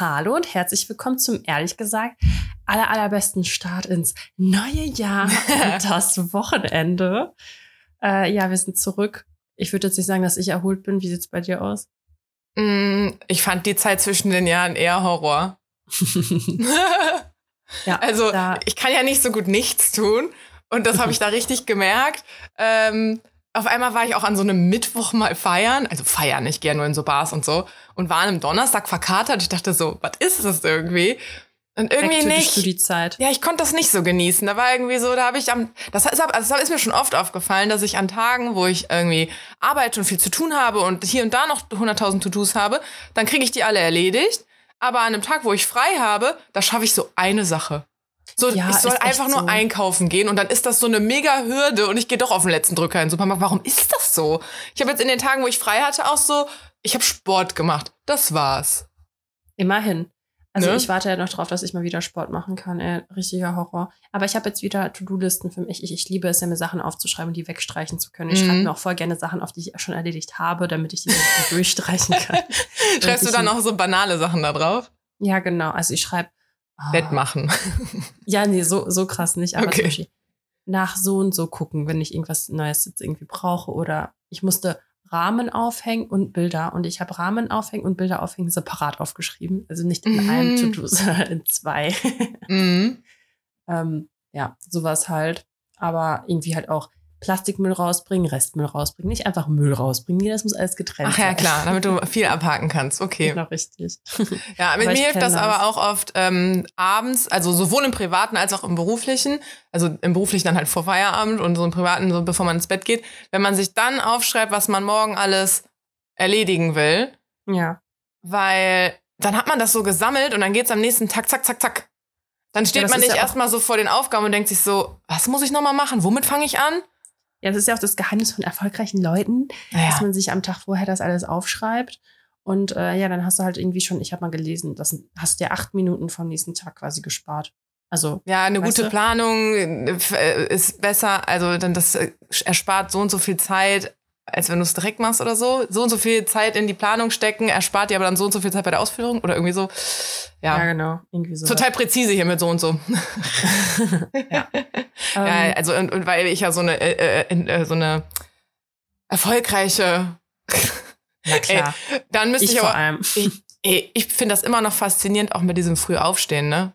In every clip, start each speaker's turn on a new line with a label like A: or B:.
A: Hallo und herzlich willkommen zum ehrlich gesagt aller allerbesten Start ins neue Jahr und das Wochenende. Äh, ja, wir sind zurück. Ich würde jetzt nicht sagen, dass ich erholt bin. Wie sieht's bei dir aus?
B: Mm, ich fand die Zeit zwischen den Jahren eher Horror. ja, also ich kann ja nicht so gut nichts tun und das habe ich da richtig gemerkt. Ähm, auf einmal war ich auch an so einem Mittwoch mal feiern, also feiern, ich gehe nur in so Bars und so, und war an einem Donnerstag verkatert. Ich dachte so, was ist das irgendwie? Und irgendwie nicht.
A: Die Zeit.
B: Ja, ich konnte das nicht so genießen. Da war irgendwie so, da habe ich am, das ist, also das ist mir schon oft aufgefallen, dass ich an Tagen, wo ich irgendwie arbeite und viel zu tun habe und hier und da noch 100.000 To-Dos habe, dann kriege ich die alle erledigt. Aber an einem Tag, wo ich frei habe, da schaffe ich so eine Sache. So, ja, ich soll einfach nur so. einkaufen gehen und dann ist das so eine mega Hürde und ich gehe doch auf den letzten Drücker in den Supermarkt. Warum ist das so? Ich habe jetzt in den Tagen, wo ich frei hatte, auch so, ich habe Sport gemacht. Das war's.
A: Immerhin. Also ne? ich warte ja noch drauf, dass ich mal wieder Sport machen kann. Ey, richtiger Horror. Aber ich habe jetzt wieder To-Do-Listen für mich. Ich, ich liebe es ja, mir Sachen aufzuschreiben und die wegstreichen zu können. Ich mhm. schreibe mir auch voll gerne Sachen auf, die ich schon erledigt habe, damit ich die durchstreichen kann.
B: Schreibst du dann auch so banale Sachen da drauf?
A: Ja, genau. Also ich schreibe
B: Oh. Bett machen.
A: Ja, nee, so, so krass nicht. Aber okay. zum Beispiel nach so und so gucken, wenn ich irgendwas Neues jetzt irgendwie brauche. Oder ich musste Rahmen aufhängen und Bilder. Und ich habe Rahmen aufhängen und Bilder aufhängen separat aufgeschrieben. Also nicht in mhm. einem To-Do, sondern in zwei. Mhm. ähm, ja, sowas halt. Aber irgendwie halt auch Plastikmüll rausbringen, Restmüll rausbringen, nicht einfach Müll rausbringen. Nee, das muss alles getrennt
B: sein. Ach ja, klar, damit du viel abhaken kannst. Okay.
A: Genau, richtig.
B: Ja, mit mir hilft das, das, aber auch oft ähm, abends, also sowohl im Privaten als auch im Beruflichen, also im Beruflichen dann halt vor Feierabend und so im Privaten, so bevor man ins Bett geht, wenn man sich dann aufschreibt, was man morgen alles erledigen will.
A: Ja.
B: Weil dann hat man das so gesammelt und dann geht's am nächsten Tag, zack, zack, zack. Dann steht ja, man nicht ja erstmal so vor den Aufgaben und denkt sich so, was muss ich nochmal machen? Womit fange ich an?
A: Ja, das ist ja auch das Geheimnis von erfolgreichen Leuten, ja. dass man sich am Tag vorher das alles aufschreibt. Und äh, ja, dann hast du halt irgendwie schon, ich habe mal gelesen, das hast dir acht Minuten vom nächsten Tag quasi gespart. Also
B: ja, eine gute du? Planung äh, ist besser. Also dann das äh, erspart so und so viel Zeit als wenn du es direkt machst oder so. So und so viel Zeit in die Planung stecken, erspart dir aber dann so und so viel Zeit bei der Ausführung oder irgendwie so. Ja,
A: ja genau. Irgendwie so.
B: Total präzise hier mit so und so. ja. ja, ähm. also und, und, weil ich ja so eine, äh, äh, äh so eine erfolgreiche.
A: Na klar.
B: Ey, dann müsste ich, ich aber. Ich, ich finde das immer noch faszinierend, auch mit diesem Frühaufstehen, ne?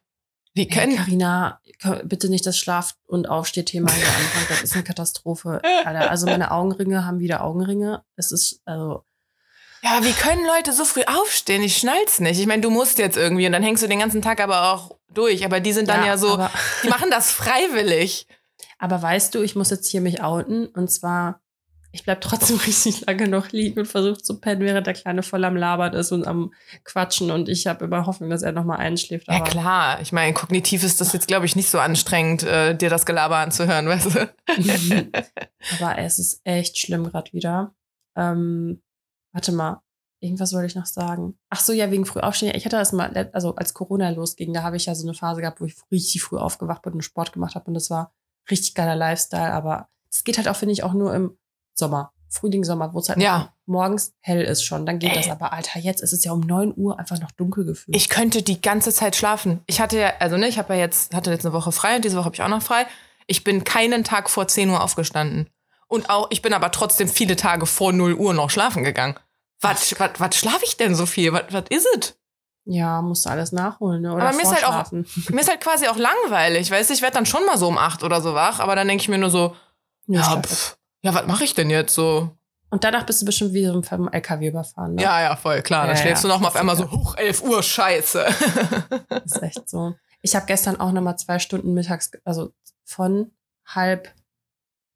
A: Wie können. Carina, bitte nicht das Schlaf- und Aufstehthema hier anfangen. Das ist eine Katastrophe. Alter. Also meine Augenringe haben wieder Augenringe. Es ist, also.
B: Ja, wie können Leute so früh aufstehen? Ich schnall's nicht. Ich meine, du musst jetzt irgendwie und dann hängst du den ganzen Tag aber auch durch. Aber die sind dann ja, ja so, die machen das freiwillig.
A: Aber weißt du, ich muss jetzt hier mich outen. Und zwar ich bleib trotzdem richtig lange noch liegen und versuche zu pennen, während der Kleine voll am Labern ist und am Quatschen. Und ich habe immer Hoffnung, dass er nochmal einschläft.
B: ja, klar. Ich meine, kognitiv ist das jetzt, glaube ich, nicht so anstrengend, äh, dir das Gelaber anzuhören, weißt du?
A: Aber es ist echt schlimm gerade wieder. Ähm, warte mal. Irgendwas wollte ich noch sagen. Ach so, ja, wegen früh aufstehen. Ich hatte das mal, also als Corona losging, da habe ich ja so eine Phase gehabt, wo ich richtig früh aufgewacht bin und Sport gemacht habe. Und das war richtig geiler Lifestyle. Aber es geht halt auch, finde ich, auch nur im Sommer. Frühling, Sommer, wo es halt ja. morgens hell ist schon. Dann geht Ey. das aber, Alter, jetzt ist es ja um 9 Uhr einfach noch dunkel gefühlt.
B: Ich könnte die ganze Zeit schlafen. Ich hatte ja, also ne, ich habe ja jetzt, hatte jetzt eine Woche frei und diese Woche habe ich auch noch frei. Ich bin keinen Tag vor 10 Uhr aufgestanden. Und auch, ich bin aber trotzdem viele Tage vor 0 Uhr noch schlafen gegangen. Was, was, was schlafe ich denn so viel? Was, was ist es?
A: Ja, musst du alles nachholen, ne? Oder
B: aber mir ist halt auch, mir ist halt quasi auch langweilig, weißt du, ich werde dann schon mal so um 8 oder so wach, aber dann denke ich mir nur so, ja, ja pff, ja, was mache ich denn jetzt so?
A: Und danach bist du bestimmt wie so vom LKW überfahren. Ne?
B: Ja, ja, voll, klar. Dann ja, schläfst ja, du noch mal auf einmal so, hoch, 11 Uhr, scheiße.
A: Das ist echt so. Ich habe gestern auch noch mal zwei Stunden mittags, also von halb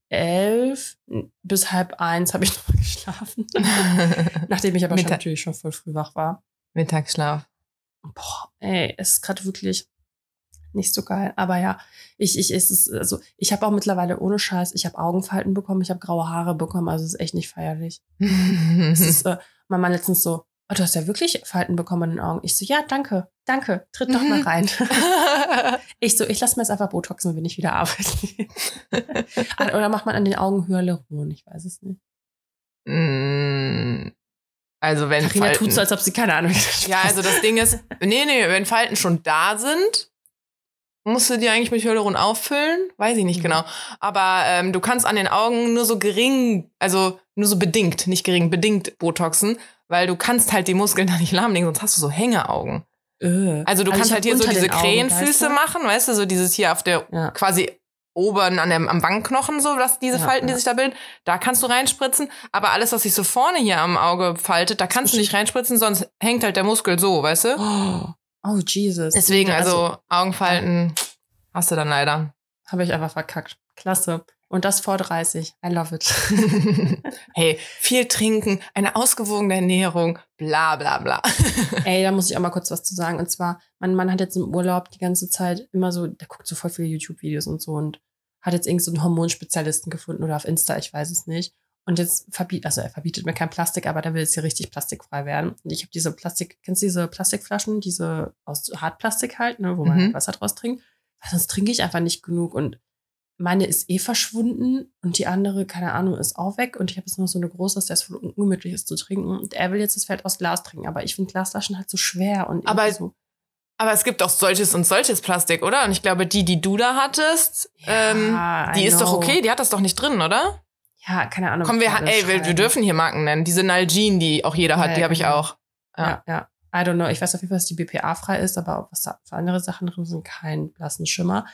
A: elf bis halb eins habe ich noch mal geschlafen. Nachdem ich aber schon natürlich schon voll früh wach war.
B: Mittagsschlaf.
A: Boah, ey, es ist gerade wirklich nicht so geil. Aber ja, ich, ich, es ist, also, ich habe auch mittlerweile ohne Scheiß, ich habe Augenfalten bekommen, ich habe graue Haare bekommen, also es ist echt nicht feierlich. es ist, äh, mein Mann letztens so, oh, du hast ja wirklich Falten bekommen in den Augen. Ich so, ja, danke, danke, tritt doch mal rein. ich so, ich lasse mir jetzt einfach Botoxen, wenn ich wieder arbeite. Oder macht man an den Augen Hyaluron, ich weiß es nicht.
B: Mm. Also wenn
A: Carina
B: Falten,
A: tut so, als ob sie keine Ahnung hätte.
B: Ja, also das Ding ist, nee, nee, wenn Falten schon da sind, musst du die eigentlich mit Hyaluron auffüllen? Weiß ich nicht
A: Mhm.
B: genau. Aber ähm, du kannst an den Augen nur so gering, also nur so bedingt, nicht gering, bedingt Botoxen, weil du kannst halt die Muskeln da nicht lahmlegen, sonst hast du so Hängeaugen.
A: Äh.
B: Also du
A: ich
B: kannst halt hier so diese
A: Augen,
B: Krähenfüße
A: weißt du?
B: machen, weißt du, so dieses hier auf der
A: Ja.
B: quasi oben an dem, am Wangenknochen, so dass diese
A: Ja,
B: Falten, die
A: ja.
B: sich da bilden, da kannst du reinspritzen. Aber alles, was sich so vorne hier am Auge faltet, da kannst du nicht reinspritzen, sonst hängt halt der Muskel so, weißt du?
A: Oh, oh Jesus.
B: Deswegen, also Augenfalten hast du dann leider.
A: Habe ich einfach verkackt. Klasse. Und das vor 30. I love it.
B: hey, viel trinken, eine ausgewogene Ernährung, bla bla bla.
A: Ey, da muss ich auch mal kurz was zu sagen. Und zwar, mein Mann hat jetzt im Urlaub die ganze Zeit immer so, der guckt so voll viele YouTube-Videos und so und hat jetzt irgend so einen Hormonspezialisten gefunden oder auf Insta, ich weiß es nicht. Und jetzt verbietet, also er verbietet mir kein Plastik, aber der will jetzt hier richtig plastikfrei werden. Und ich habe diese Plastik, kennst du diese Plastikflaschen, diese aus Hartplastik halt, ne, wo man
B: Mhm.
A: Wasser draus trinkt? Weil sonst trinke ich einfach nicht genug und meine ist eh verschwunden und die andere, keine Ahnung, ist auch weg. Und ich habe jetzt noch so eine große, dass das voll ungemütlich ist zu trinken. Und er will jetzt das Feld aus Glas trinken. Aber ich finde Glasflaschen halt so schwer und
B: Aber-
A: so.
B: Aber es gibt auch solches und solches Plastik, oder? Und ich glaube, die, die du da hattest, ähm,
A: Ja,
B: die
A: I
B: ist doch
A: know.
B: okay, die hat das doch nicht drin, oder?
A: Ja, keine Ahnung.
B: Komm, wir, ey, wir, wir dürfen hier Marken nennen. Diese Nalgene, die auch jeder hat,
A: Ja,
B: die habe ich
A: genau.
B: auch.
A: Ja, ja. I don't know. Ich weiß auf jeden Fall, dass die BPA-frei ist, aber was da für andere Sachen drin sind, kein blassen Schimmer.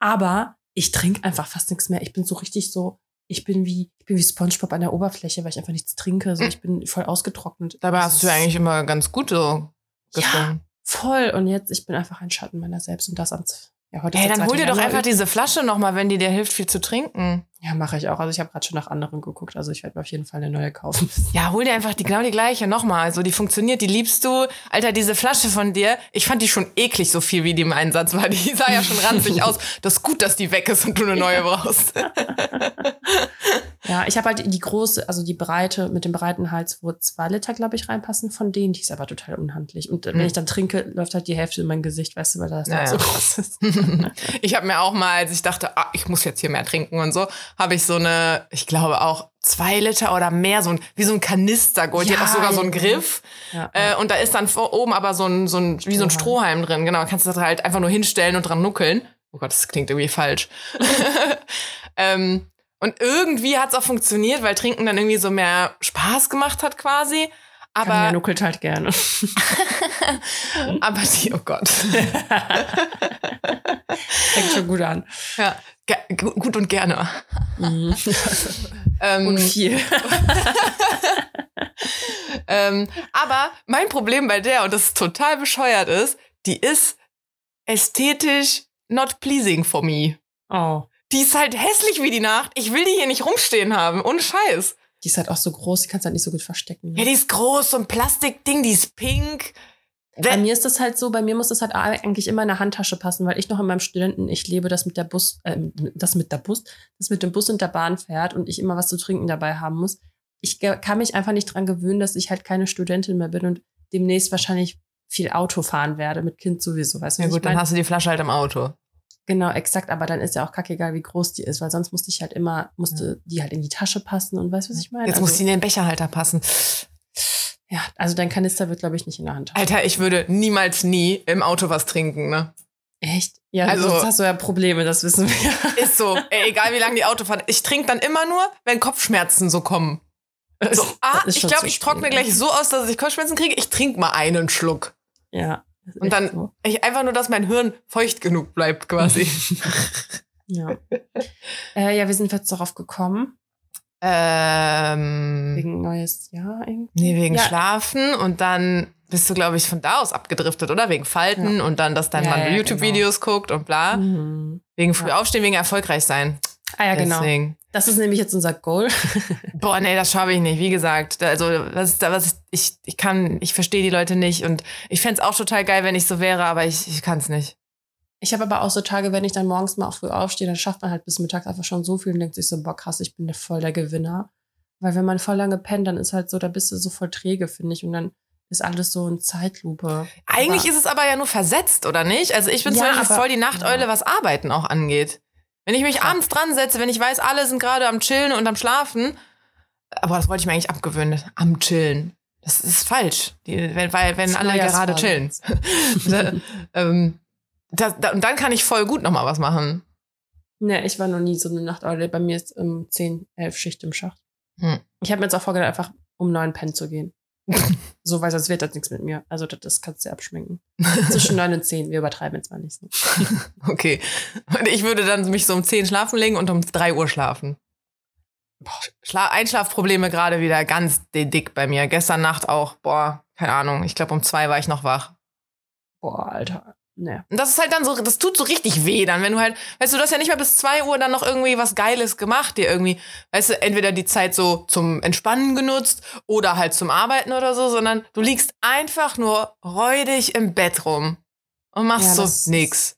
A: Aber ich trinke einfach fast nichts mehr. Ich bin so richtig so, ich bin wie, ich bin wie Spongebob an der Oberfläche, weil ich einfach nichts trinke. So, ich bin voll ausgetrocknet.
B: Dabei
A: Das
B: hast du ja eigentlich immer ganz gut so
A: Ja,
B: getrunken.
A: voll. Und jetzt, ich bin einfach ein Schatten meiner selbst und das am, ja, heute ist
B: Ey,
A: der
B: dann hol
A: 2.
B: dir doch einfach diese Flasche nochmal, wenn die dir hilft, viel zu trinken.
A: Ja, mache ich auch. Also ich habe gerade schon nach anderen geguckt. Also ich werde mir auf jeden Fall eine neue kaufen.
B: Ja, hol dir einfach die, genau die gleiche nochmal. Also die funktioniert, die liebst du. Alter, diese Flasche von dir, ich fand die schon eklig, so viel wie die im Einsatz war. Die sah ja schon ranzig aus. Das ist gut, dass die weg ist und du eine neue brauchst.
A: Ja, ich habe halt die große, also die breite, mit dem breiten Hals, wo zwei Liter, glaube ich, reinpassen von denen. Die ist aber total unhandlich. Und äh, wenn
B: Hm.
A: ich dann trinke, läuft halt die Hälfte in mein Gesicht, weißt du, weil das
B: Ja,
A: halt so groß ist.
B: Ich habe mir auch mal, als ich dachte, ah, ich muss jetzt hier mehr trinken und so, habe ich so eine, ich glaube auch zwei Liter oder mehr, so ein, wie so ein Kanister geholt. die hat
A: Ja,
B: auch sogar so einen
A: ja.
B: Griff.
A: Ja,
B: Äh, und da ist dann vor oben aber so ein, so ein, wie so ein
A: Strohhalm.
B: Strohhalm drin. Genau, kannst du das halt einfach nur hinstellen und dran nuckeln. Oh Gott, das klingt irgendwie falsch. ähm, und irgendwie hat es auch funktioniert, weil Trinken dann irgendwie so mehr Spaß gemacht hat quasi.
A: Aber
B: Aber,
A: nuckelt halt gerne.
B: aber die, oh Gott.
A: Fängt schon gut an.
B: ja, gut und gerne.
A: Mhm.
B: Ähm,
A: Und viel.
B: ähm, aber mein Problem bei der, und das total bescheuert ist, die ist ästhetisch not pleasing for me.
A: Oh.
B: Die ist halt hässlich wie die Nacht. Ich will die hier nicht rumstehen haben. Ohne Scheiß.
A: Die ist halt auch so groß, die kannst du halt nicht so gut verstecken.
B: Ja, die ist groß, so ein Plastikding, die ist pink.
A: Bei mir ist das halt so, bei mir muss das halt eigentlich immer in der Handtasche passen, weil ich noch in meinem Studenten, ich lebe, das mit der Bus, äh, das mit der Bus, das mit dem Bus und der Bahn fährt und ich immer was zu trinken dabei haben muss. Ich kann mich einfach nicht dran gewöhnen, dass ich halt keine Studentin mehr bin und demnächst wahrscheinlich viel Auto fahren werde, mit Kind sowieso, weißt du?
B: Ja gut,
A: ich
B: dann
A: mein?
B: hast du die Flasche halt im Auto.
A: Genau, exakt, aber dann ist ja auch kackegal, wie groß die ist, weil sonst musste ich halt immer, musste die halt in die Tasche passen und weißt du, was ich meine?
B: Jetzt
A: also,
B: muss die in den Becherhalter passen.
A: Ja, also dein Kanister wird, glaube ich, nicht in der Hand.
B: Alter, ich würde niemals nie im Auto was trinken, ne?
A: Echt? Ja,
B: Also-
A: sonst hast du ja Probleme, das wissen wir.
B: Ist so. Ey, egal wie lange die Auto fahren. Ich trinke dann immer nur, wenn Kopfschmerzen so kommen. So, ah, ich glaube, ich trockne
A: ne?
B: gleich so aus, dass ich Kopfschmerzen kriege. Ich trinke mal einen Schluck.
A: Ja.
B: Und dann-
A: So.
B: Ich, einfach nur, dass mein Hirn feucht genug bleibt, quasi.
A: Ja. äh, ja, wir sind jetzt darauf gekommen,
B: ähm,
A: wegen neues Jahr irgendwie.
B: nee, wegen
A: Ja.
B: Schlafen und dann bist du, glaube ich, von da aus abgedriftet, oder? Wegen Falten und dann, dass dein
A: Ja,
B: Mann
A: ja,
B: YouTube-Videos guckt und bla.
A: Mhm.
B: Wegen früh
A: Ja.
B: aufstehen, wegen erfolgreich sein.
A: Ah ja, genau.
B: Deswegen.
A: Das ist nämlich jetzt unser Goal.
B: Boah, nee, das schaffe ich nicht. Wie gesagt, also was was ich, ich kann, ich verstehe die Leute nicht und ich fänd's auch total geil, wenn ich so wäre, aber ich, ich kann's nicht.
A: Ich habe aber auch so Tage, wenn ich dann morgens mal auch früh aufstehe, dann schafft man halt bis mittags einfach schon so viel und denkt sich so, boah, krass, ich bin der voll der Gewinner. Weil wenn man voll lange pennt, dann ist halt so, da bist du so voll träge, finde ich. Und dann ist alles so in Zeitlupe.
B: Eigentlich
A: Aber-
B: ist es aber ja nur versetzt, oder nicht? Also ich bin zum
A: Ja,
B: Beispiel
A: aber-
B: voll die Nachteule,
A: ja.
B: was Arbeiten auch angeht. Wenn ich mich abends dran setze, wenn ich weiß, alle sind gerade am Chillen und am Schlafen, aber das wollte ich mir eigentlich abgewöhnen, am Chillen. Das ist falsch, die, wenn, weil wenn
A: Das
B: alle gerade chillen.
A: Neujahrsvorsatz.
B: da, ähm, das, da, und dann kann ich voll gut noch mal was machen.
A: Ne, ich war noch nie so eine Nachteule. Bei mir ist um 10, 11 Schicht im Schacht.
B: Hm.
A: Ich habe mir jetzt auch vorgedacht, einfach um neun pennen zu gehen. so, weil sonst wird das nichts mit mir. Also das, das kannst du abschminken. Zwischen neun und zehn. Wir übertreiben jetzt mal nicht so.
B: Okay. Und ich würde dann mich so um 10 schlafen legen und um 3 Uhr schlafen. Schla Einschlafprobleme gerade wieder ganz dick bei mir. Gestern Nacht auch, boah, keine Ahnung. Ich glaube, um zwei war ich noch wach.
A: Boah, Alter. Ne.
B: Und das ist halt dann so, das tut so richtig weh dann, wenn du halt, weißt du, du hast ja nicht mal bis zwei Uhr dann noch irgendwie was Geiles gemacht, dir irgendwie, weißt du, entweder die Zeit so zum Entspannen genutzt oder halt zum Arbeiten oder so, sondern du liegst einfach nur räudig im Bett rum und machst
A: Ja,
B: so nix.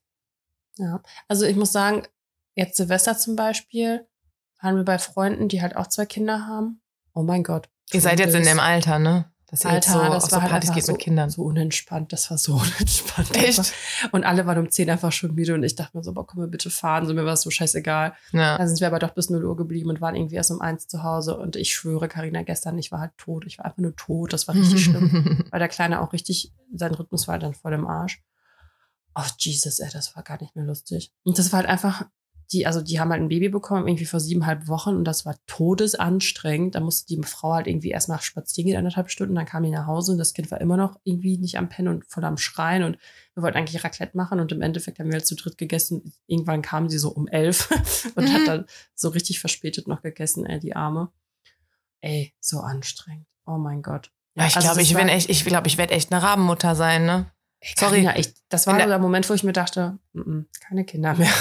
A: Ja. Also ich muss sagen, jetzt Silvester zum Beispiel, waren wir bei Freunden, die halt auch zwei Kinder haben. Oh mein Gott.
B: Ihr seid jetzt in dem Alter, ne? Dass ihr
A: Alter,
B: jetzt so
A: das war
B: so
A: halt
B: Partys geht
A: so,
B: mit Kindern.
A: so unentspannt. Das war so unentspannt.
B: Echt?
A: Und alle waren um 10 einfach schon müde und ich dachte mir so, boah, komm wir bitte fahren. So, mir war es so scheißegal.
B: Ja.
A: Da sind wir aber doch bis 0 Uhr geblieben und waren irgendwie erst um eins zu Hause. Und ich schwöre, Karina gestern, ich war halt tot. Ich war einfach nur tot. Das war richtig schlimm. Weil der Kleine auch richtig, sein Rhythmus war dann voll im Arsch. Oh, Jesus, ey, das war gar nicht mehr lustig. Und das war halt einfach, die, also die haben halt ein Baby bekommen, irgendwie vor siebeneinhalb Wochen und das war todesanstrengend. Da musste die Frau halt irgendwie erstmal spazieren gehen, anderthalb Stunden, dann kam die nach Hause und das Kind war immer noch irgendwie nicht am Pennen und voll am Schreien und wir wollten eigentlich Raclette machen und im Endeffekt haben wir halt zu dritt gegessen. Irgendwann kam sie so um elf und
B: Mhm.
A: hat dann so richtig verspätet noch gegessen, ey, die Arme. Ey, so anstrengend. Oh mein Gott.
B: Ja, ich
A: Also
B: glaube, ich
A: war-
B: echt, ich glaube, ich werde echt eine Rabenmutter sein, ne? Sorry.
A: Carina, ich, das war so
B: der-
A: Moment, wo ich mir dachte, mm, keine Kinder mehr.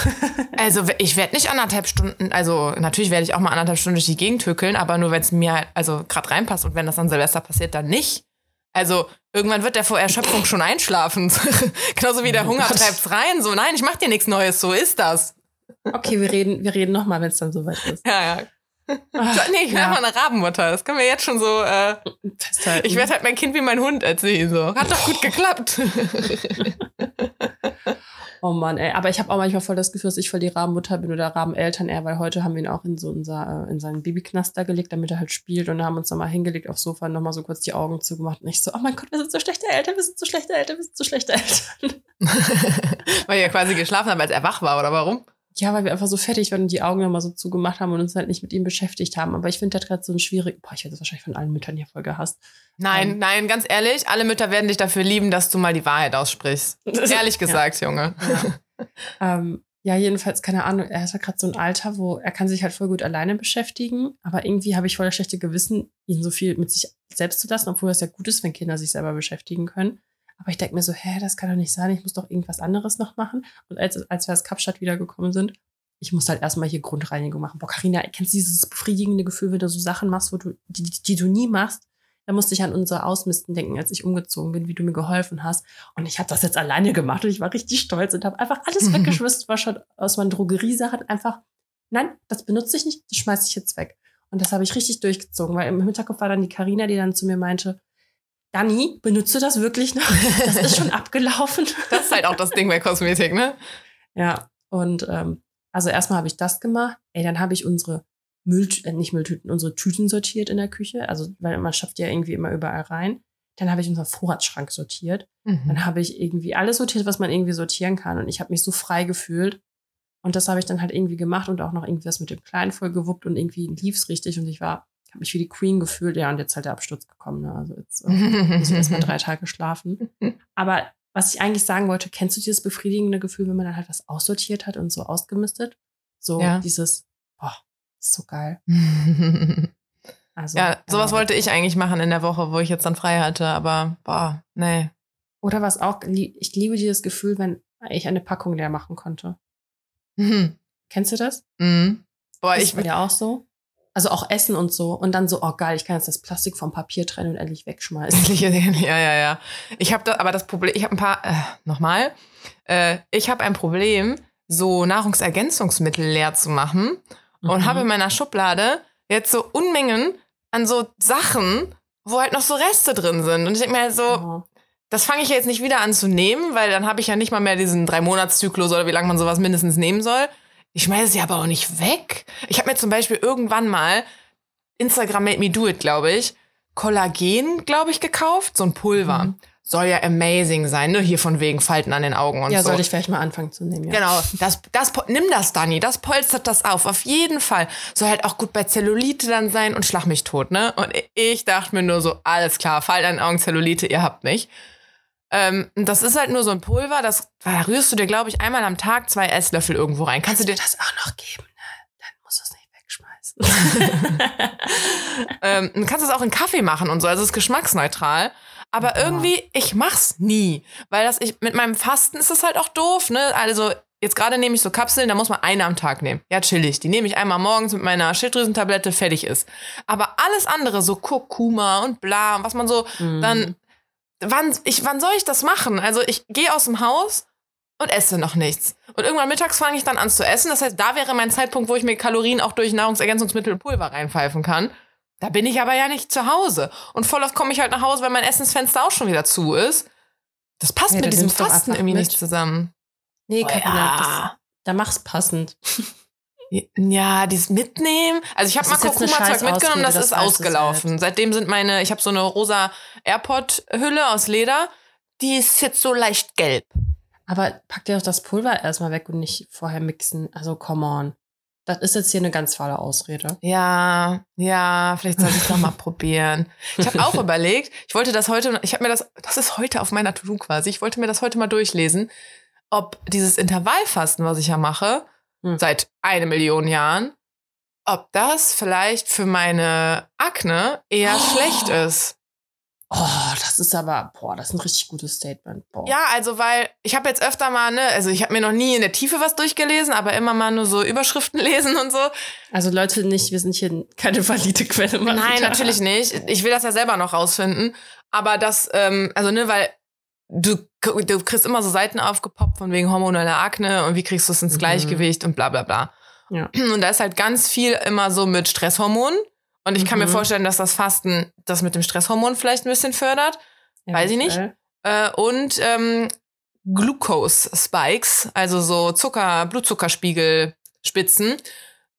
B: Also ich werde nicht anderthalb Stunden, also natürlich werde ich auch mal anderthalb Stunden durch die Gegend tückeln, aber nur wenn es mir halt, also gerade reinpasst und wenn das an Silvester passiert, dann nicht. Also irgendwann wird der vor Erschöpfung schon einschlafen. Genauso wie der
A: Oh
B: Hunger
A: Gott.
B: treibt's rein. So, nein, ich mach dir nichts Neues, so ist das.
A: okay, wir reden, wir reden nochmal, wenn es dann soweit ist.
B: Ja, ja.
A: Ach,
B: nee, ich werde
A: ja,
B: mal eine Rabenmutter. Das können wir jetzt schon so. Äh, ich werde halt mein Kind wie mein Hund erziehen. So. Hat doch gut geklappt.
A: Oh Mann, ey. Aber ich habe auch manchmal voll das Gefühl, dass ich voll die Rabenmutter bin oder Rabeneltern eher, weil heute haben wir ihn auch in so unser, äh, in seinen Babyknaster gelegt, damit er halt spielt und haben uns nochmal hingelegt aufs Sofa und nochmal so kurz die Augen zugemacht und ich so, oh mein Gott, wir sind so schlechte Eltern, wir sind so schlechte Eltern, wir sind so schlechte Eltern.
B: Weil er quasi geschlafen hat, als er wach war, oder warum?
A: Ja, weil wir einfach so fertig waren und die Augen nochmal so zugemacht haben und uns halt nicht mit ihm beschäftigt haben. Aber ich finde, der hat gerade so ein schwierig, boah, ich werde das wahrscheinlich von allen Müttern hier voll gehasst.
B: Nein,
A: Ähm.
B: nein, ganz ehrlich, alle Mütter werden dich dafür lieben, dass du mal die Wahrheit aussprichst. Ehrlich gesagt, Junge.
A: Ähm, ja, jedenfalls, keine Ahnung, er ist halt gerade so ein Alter, wo er kann sich halt voll gut alleine beschäftigen, aber irgendwie habe ich voll das schlechte Gewissen, ihn so viel mit sich selbst zu lassen, obwohl es ja gut ist, wenn Kinder sich selber beschäftigen können. Aber ich denke mir so, hä, das kann doch nicht sein, ich muss doch irgendwas anderes noch machen. Und als, als wir aus Kapstadt wiedergekommen sind, ich musste halt erstmal hier Grundreinigung machen. Boah, Carina, kennst du dieses befriedigende Gefühl, wenn du so Sachen machst, wo du, die, die du nie machst? Da musste ich an unser Ausmisten denken, als ich umgezogen bin, wie du mir geholfen hast. Und ich habe das jetzt alleine gemacht und ich war richtig stolz und habe einfach alles weggeschmissen, was schon aus meinen Drogeriesachen einfach, nein, das benutze ich nicht, das schmeiße ich jetzt weg. Und das habe ich richtig durchgezogen, weil im Hinterkopf war dann die Karina, die dann zu mir meinte, Dani, benutzt du das wirklich noch? Das ist schon abgelaufen.
B: Das ist halt auch das Ding bei Kosmetik, ne?
A: Ja, und ähm, also erstmal habe ich das gemacht. Ey, dann habe ich unsere Müll, äh, nicht Mülltüten, unsere Tüten sortiert in der Küche. Also, weil man schafft ja irgendwie immer überall rein. Dann habe ich unseren Vorratsschrank sortiert.
B: Mhm.
A: Dann habe ich irgendwie alles sortiert, was man irgendwie sortieren kann. Und ich habe mich so frei gefühlt. Und das habe ich dann halt irgendwie gemacht und auch noch irgendwie was mit dem Kleinen voll gewuppt und irgendwie lief's richtig. Und ich war, habe mich wie die Queen gefühlt. Ja, und jetzt halt der Absturz gekommen. Ne? Also jetzt äh, muss ich erstmal drei Tage schlafen. Aber was ich eigentlich sagen wollte, kennst du dieses befriedigende Gefühl, wenn man dann halt was aussortiert hat und so ausgemistet? So
B: Ja.
A: dieses, boah, ist so geil. Also,
B: ja, sowas wollte ich eigentlich machen in der Woche, wo ich jetzt dann frei hatte, aber boah, nee.
A: Oder was auch, ich liebe dieses Gefühl, wenn ich eine Packung leer machen konnte.
B: Mhm.
A: Kennst du das?
B: Mhm. Boah,
A: Ist
B: ich
A: bei dir auch so? Also auch Essen und so. Und dann so, oh geil, ich kann jetzt das Plastik vom Papier trennen und endlich wegschmeißen.
B: ja, ja, ja. Ich habe da, aber das Problem, ich habe ein paar, äh, nochmal, äh, ich habe ein Problem, so Nahrungsergänzungsmittel leer zu machen und
A: Mhm.
B: habe in meiner Schublade jetzt so Unmengen an so Sachen, wo halt noch so Reste drin sind. Und ich denke mir halt so,
A: Oh.
B: das fange ich jetzt nicht wieder an zu nehmen, weil dann habe ich ja nicht mal mehr diesen Drei-Monats-Zyklus oder wie lange man sowas mindestens nehmen soll. Ich schmeiße sie aber auch nicht weg. Ich habe mir zum Beispiel irgendwann mal, Instagram made me do it, glaube ich, Kollagen, glaube ich, gekauft, so ein Pulver.
A: Mhm.
B: Soll ja amazing sein, ne? Hier von wegen Falten an den Augen und
A: Ja,
B: so.
A: sollte ich vielleicht mal anfangen zu nehmen. Ja.
B: Genau, das, das, nimm das, Dani, das polstert das auf, auf jeden Fall. Soll halt auch gut bei Zellulite dann sein und schlag mich tot, ne? Und ich dachte mir nur so, alles klar, Falten an den Augen, Zellulite, ihr habt mich. Ähm, das ist halt nur so ein Pulver, das da rührst du dir, glaube ich, einmal am Tag zwei Esslöffel irgendwo rein. Kannst du dir
A: das auch noch geben? Dann musst du es nicht wegschmeißen.
B: ähm, du kannst es auch in Kaffee machen und so, also es ist geschmacksneutral. Aber irgendwie, ich mach's nie. Weil das ich, mit meinem Fasten ist es halt auch doof, ne? Also, jetzt gerade nehme ich so Kapseln, da muss man eine am Tag nehmen. Ja, chillig. Die nehme ich einmal morgens mit meiner Schilddrüsentablette, fertig ist. Aber alles andere, so Kurkuma und bla, was man so,
A: Mhm.
B: dann, wann, ich, wann soll ich das machen? Also, ich gehe aus dem Haus und esse noch nichts. Und irgendwann mittags fange ich dann an zu essen. Das heißt, da wäre mein Zeitpunkt, wo ich mir Kalorien auch durch Nahrungsergänzungsmittel und Pulver reinpfeifen kann. Da bin ich aber ja nicht zu Hause. Und voll oft komme ich halt nach Hause, weil mein Essensfenster auch schon wieder zu ist. Das passt
A: Ja,
B: mit diesem Fasten irgendwie
A: mit.
B: nicht zusammen.
A: Nee,
B: Oh,
A: Katharina, das,
B: ja.
A: da mach's passend.
B: Ja, dieses Mitnehmen. Also ich habe mal
A: ist
B: Kurkuma-Zeug mitgenommen, das, ist
A: das du
B: ausgelaufen. Seitdem sind meine, ich habe so eine rosa AirPod-Hülle aus Leder. Die ist jetzt so leicht gelb.
A: Aber pack dir doch das Pulver erstmal weg und nicht vorher mixen. Also, come on. Das ist jetzt hier eine ganz faule Ausrede.
B: Ja, ja, vielleicht sollte ich es noch mal probieren. Ich habe auch überlegt, ich wollte das heute, ich habe mir das, das ist heute auf meiner To-Do quasi, ich wollte mir das heute mal durchlesen, ob dieses Intervallfasten, was ich ja mache,
A: Hm.
B: seit eine Million Jahren, ob das vielleicht für meine Akne eher
A: Oh.
B: schlecht ist.
A: Oh, das ist aber, boah, das ist ein richtig gutes Statement. Boah.
B: Ja, also weil ich habe jetzt öfter mal, ne, also ich habe mir noch nie in der Tiefe was durchgelesen, aber immer mal nur so Überschriften lesen und so.
A: Also Leute nicht, wir sind hier keine valide Quelle.
B: Nein, natürlich nicht. Ich will das ja selber noch rausfinden. Aber das, ähm, also ne, weil du, du kriegst immer so Seiten aufgepoppt von wegen hormonelle Akne und wie kriegst du es ins
A: Mhm.
B: Gleichgewicht und bla bla bla.
A: Ja.
B: Und da ist halt ganz viel immer so mit Stresshormonen. Und ich kann mir
A: Mhm.
B: vorstellen, dass das Fasten das mit dem Stresshormon vielleicht ein bisschen fördert. weiß ich nicht. Äh, und ähm, Glucose Spikes, also so Zucker, Blutzuckerspiegelspitzen,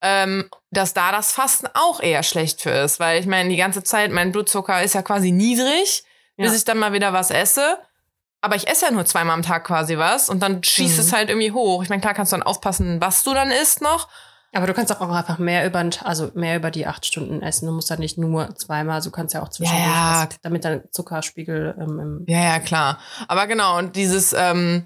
B: ähm, dass da das Fasten auch eher schlecht für ist, weil ich meine, die ganze Zeit, mein Blutzucker ist ja quasi niedrig, bis
A: Ja.
B: ich dann mal wieder was esse. Aber ich esse ja nur zweimal am Tag quasi was und dann schießt
A: Mhm.
B: es halt irgendwie hoch. Ich meine, klar kannst du dann aufpassen, was du dann isst noch.
A: Aber du kannst auch einfach mehr über, also mehr über die acht Stunden essen. Du musst dann nicht nur zweimal, also du kannst ja auch zwischendurch
B: Ja.
A: was, damit dein Zuckerspiegel ähm, im
B: Ja, ja, klar. Aber genau, und dieses, ähm,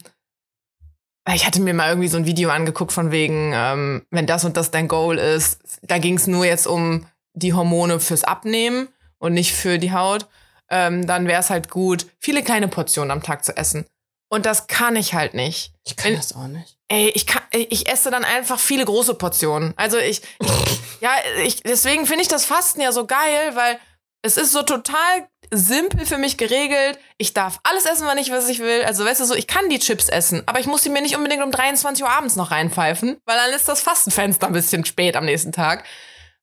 B: ich hatte mir mal irgendwie so ein Video angeguckt von wegen, ähm, wenn das und das dein Goal ist, da ging es nur jetzt um die Hormone fürs Abnehmen und nicht für die Haut, ähm, dann wäre es halt gut, viele kleine Portionen am Tag zu essen. Und das kann ich halt nicht.
A: Ich kann
B: Wenn-
A: das auch nicht.
B: Ey, ich kann, ich esse dann einfach viele große Portionen. Also ich, ja, ich, deswegen finde ich das Fasten ja so geil, weil es ist so total simpel für mich geregelt. Ich darf alles essen, wann ich, was ich will. Also weißt du so, ich kann die Chips essen, aber ich muss sie mir nicht unbedingt um 23 Uhr abends noch reinpfeifen, weil dann ist das Fastenfenster ein bisschen spät am nächsten Tag.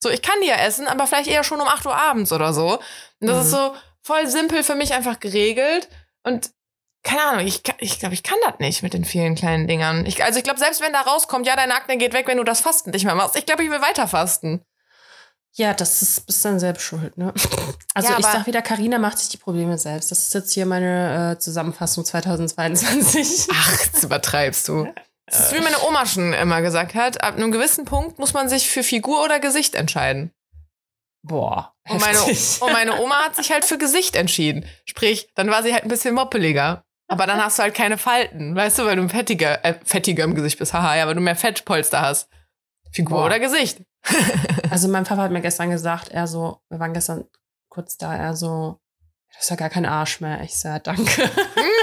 B: So, ich kann die ja essen, aber vielleicht eher schon um 8 Uhr abends oder so. Und das
A: Mhm.
B: ist so voll simpel für mich einfach geregelt. Und keine Ahnung, ich, ich glaube, ich kann das nicht mit den vielen kleinen Dingern. Ich, also ich glaube, selbst wenn da rauskommt, ja, deine Akne geht weg, wenn du das Fasten nicht mehr machst. Ich glaube, ich will weiter fasten.
A: Ja, das ist bist dann selbst schuld, ne? Also
B: Ja,
A: ich sag wieder, Karina macht sich die Probleme selbst. Das ist jetzt hier meine äh, Zusammenfassung 2022.
B: Ach, jetzt übertreibst du. Das ist wie meine Oma schon immer gesagt hat, ab einem gewissen Punkt muss man sich für Figur oder Gesicht entscheiden.
A: Boah,
B: Und meine, und meine Oma hat sich halt für Gesicht entschieden. Sprich, dann war sie halt ein bisschen moppeliger. Aber dann hast du halt keine Falten, weißt du, weil du fettiger, äh, fettiger im Gesicht bist. Haha, ja, weil du mehr Fettpolster hast. Figur
A: Boah.
B: oder Gesicht.
A: Also mein Papa hat mir gestern gesagt, er so, wir waren gestern kurz da, er so, das ist ja gar kein Arsch mehr. Ich sag, danke.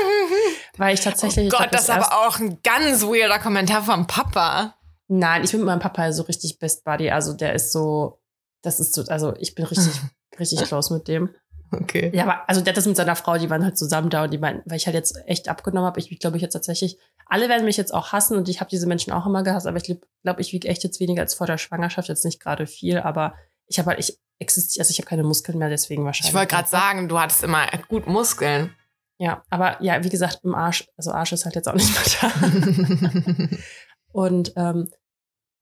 A: Weil ich tatsächlich.
B: oh Gott,
A: glaub,
B: das ist aber auch ein ganz weirder Kommentar vom Papa.
A: Nein, ich bin mit meinem Papa so richtig Best Buddy. Also der ist so, das ist so, also ich bin richtig, richtig close mit dem.
B: Okay.
A: Ja, aber also der hat das mit seiner Frau, die waren halt zusammen da und die meinten, weil ich halt jetzt echt abgenommen habe, ich glaube ich jetzt tatsächlich, alle werden mich jetzt auch hassen und ich habe diese Menschen auch immer gehasst, aber ich glaube, glaub, ich wiege echt jetzt weniger als vor der Schwangerschaft, jetzt nicht gerade viel, aber ich habe halt, ich existiere, also ich habe keine Muskeln mehr, deswegen wahrscheinlich.
B: Ich wollte gerade sagen, du hattest immer gut Muskeln.
A: Ja, aber ja, wie gesagt, im Arsch, also Arsch ist halt jetzt auch nicht mehr da. Und ähm,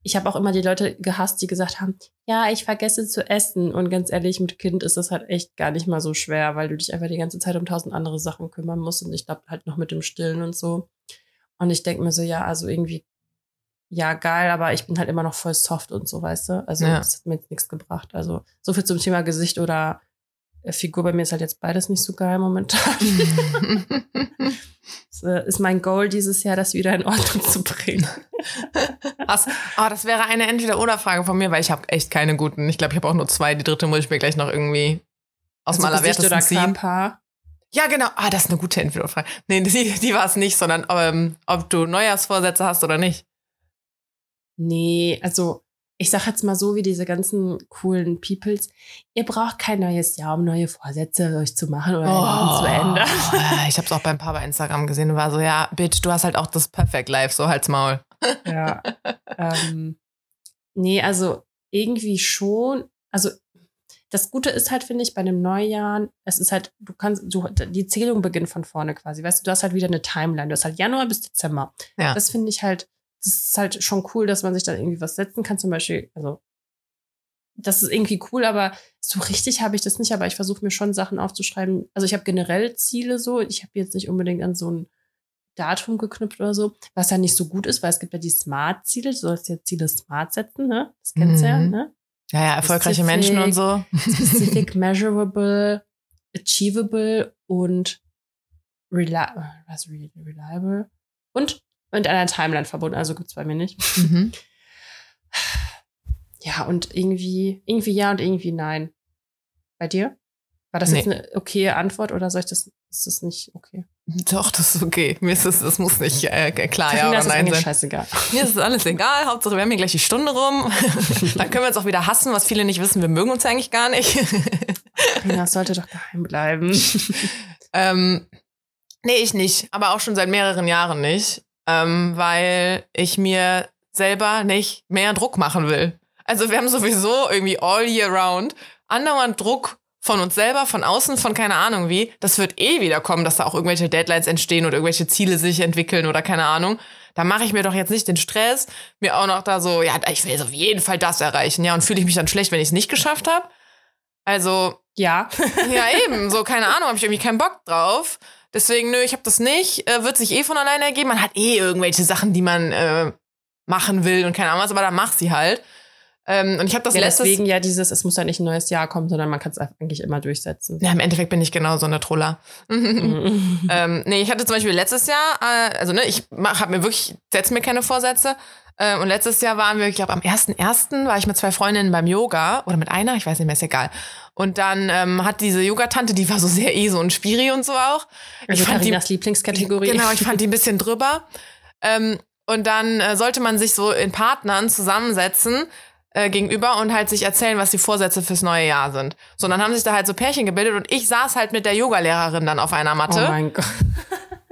A: ich habe auch immer die Leute gehasst, die gesagt haben, ja, ich vergesse zu essen. Und ganz ehrlich, mit Kind ist das halt echt gar nicht mal so schwer, weil du dich einfach die ganze Zeit um tausend andere Sachen kümmern musst. Und ich glaube halt noch mit dem Stillen und so. Und ich denke mir so, ja, also irgendwie, ja, geil, aber ich bin halt immer noch voll soft und so, weißt du? Also
B: Ja.
A: das hat mir jetzt nichts gebracht. Also so viel zum Thema Gesicht oder Figur. Bei mir ist halt jetzt beides nicht so geil momentan. Das äh, ist mein Goal dieses Jahr, das wieder in Ordnung zu bringen.
B: Hast, oh, das wäre eine Entweder-Oder-Frage von mir, weil ich habe echt keine guten. Ich glaube, ich habe auch nur zwei. Die dritte muss ich mir gleich noch irgendwie aus dem
A: Also Gesicht
B: Allerwertesten ziehen.
A: Körper.
B: Ja, genau. Ah, das ist eine gute Entweder-Frage. Nee, die, die war es nicht, sondern ähm, ob du Neujahrsvorsätze hast oder nicht.
A: Nee, also ich sag jetzt mal so wie diese ganzen coolen Peoples, ihr braucht kein neues Jahr, um neue Vorsätze euch zu machen oder oh. zu ändern.
B: Oh, Ich habe es auch beim Paar bei Instagram gesehen und war so, ja, Bitch, du hast halt auch das Perfect Life, so halt's Maul.
A: Ja. ähm, nee, also irgendwie schon. Also das Gute ist halt, finde ich, bei einem Neujahr, es ist halt, du kannst, du, die Zählung beginnt von vorne quasi. Weißt du, du hast halt wieder eine Timeline. Du hast halt Januar bis Dezember.
B: Ja.
A: Das finde ich halt, das ist halt schon cool, dass man sich dann irgendwie was setzen kann. Zum Beispiel, also das ist irgendwie cool, aber so richtig habe ich das nicht. Aber ich versuche mir schon Sachen aufzuschreiben. Also ich habe generell Ziele so. Ich habe jetzt nicht unbedingt an so ein Datum geknüpft oder so, was ja nicht so gut ist, weil es gibt ja die Smart-Ziele. Du sollst ja Ziele smart setzen, ne? Das kennst du ja,
B: Mhm.
A: ne?
B: Ja, ja, erfolgreiche Menschen und so.
A: Specific, measurable, achievable und reli was, re- reliable und mit einer Timeline verbunden. Also gibt's bei mir nicht.
B: Mhm.
A: Ja, und irgendwie, irgendwie ja und irgendwie nein. Bei dir? War das
B: Nee.
A: jetzt eine okaye Antwort oder soll ich das, ist das nicht okay?
B: Doch, das ist okay. Mir ist es, das muss nicht äh, klar ja oder nein sein.
A: scheißegal.
B: Mir ist es alles egal. Hauptsache, wir haben hier gleich die Stunde rum. Dann können wir uns auch wieder hassen, was viele nicht wissen. Wir mögen uns eigentlich gar nicht.
A: Ja, das sollte doch geheim bleiben.
B: ähm, nee, ich nicht. Aber auch schon seit mehreren Jahren nicht. Ähm, weil ich mir selber nicht mehr Druck machen will. Also wir haben sowieso irgendwie all year round andauernd Druck von uns selber, von außen, von keine Ahnung wie. Das wird eh wieder kommen, dass da auch irgendwelche Deadlines entstehen oder irgendwelche Ziele sich entwickeln oder keine Ahnung. Da mache ich mir doch jetzt nicht den Stress, mir auch noch da so, ja, ich will jetzt auf jeden Fall das erreichen, ja, und fühle ich mich dann schlecht, wenn ich es nicht geschafft habe. Also,
A: Ja.
B: ja, eben. So, keine Ahnung, habe ich irgendwie keinen Bock drauf. Deswegen, nö, ich habe das nicht. Äh, wird sich eh von alleine ergeben. Man hat eh irgendwelche Sachen, die man äh, machen will und keine Ahnung was, aber dann mach sie halt. Ähm, und ich habe das
A: ja,
B: letztes...
A: deswegen ja dieses, es muss ja nicht ein neues Jahr kommen, sondern man kann es eigentlich immer durchsetzen.
B: Ja, im Endeffekt bin ich genau so eine Troller.
A: Mhm.
B: ähm, nee, ich hatte zum Beispiel letztes Jahr, äh, also ne, ich habe mir wirklich, setze mir keine Vorsätze. Äh, und letztes Jahr waren wir, ich glaube, am 1.1. war ich mit zwei Freundinnen beim Yoga oder mit einer, ich weiß nicht mehr, ist egal. Und dann ähm, hat diese Yogatante, die war so sehr eh so ein Spiri und so auch.
A: Also
B: ich fand die,
A: Carinas Lieblingskategorie.
B: Genau, ich fand die ein bisschen drüber. Ähm, und dann äh, sollte man sich so in Partnern zusammensetzen äh, gegenüber und halt sich erzählen, was die Vorsätze fürs neue Jahr sind. So, und dann haben sich da halt so Pärchen gebildet und ich saß halt mit der Yogalehrerin dann auf einer
A: Oh
B: Matte.
A: mein Gott.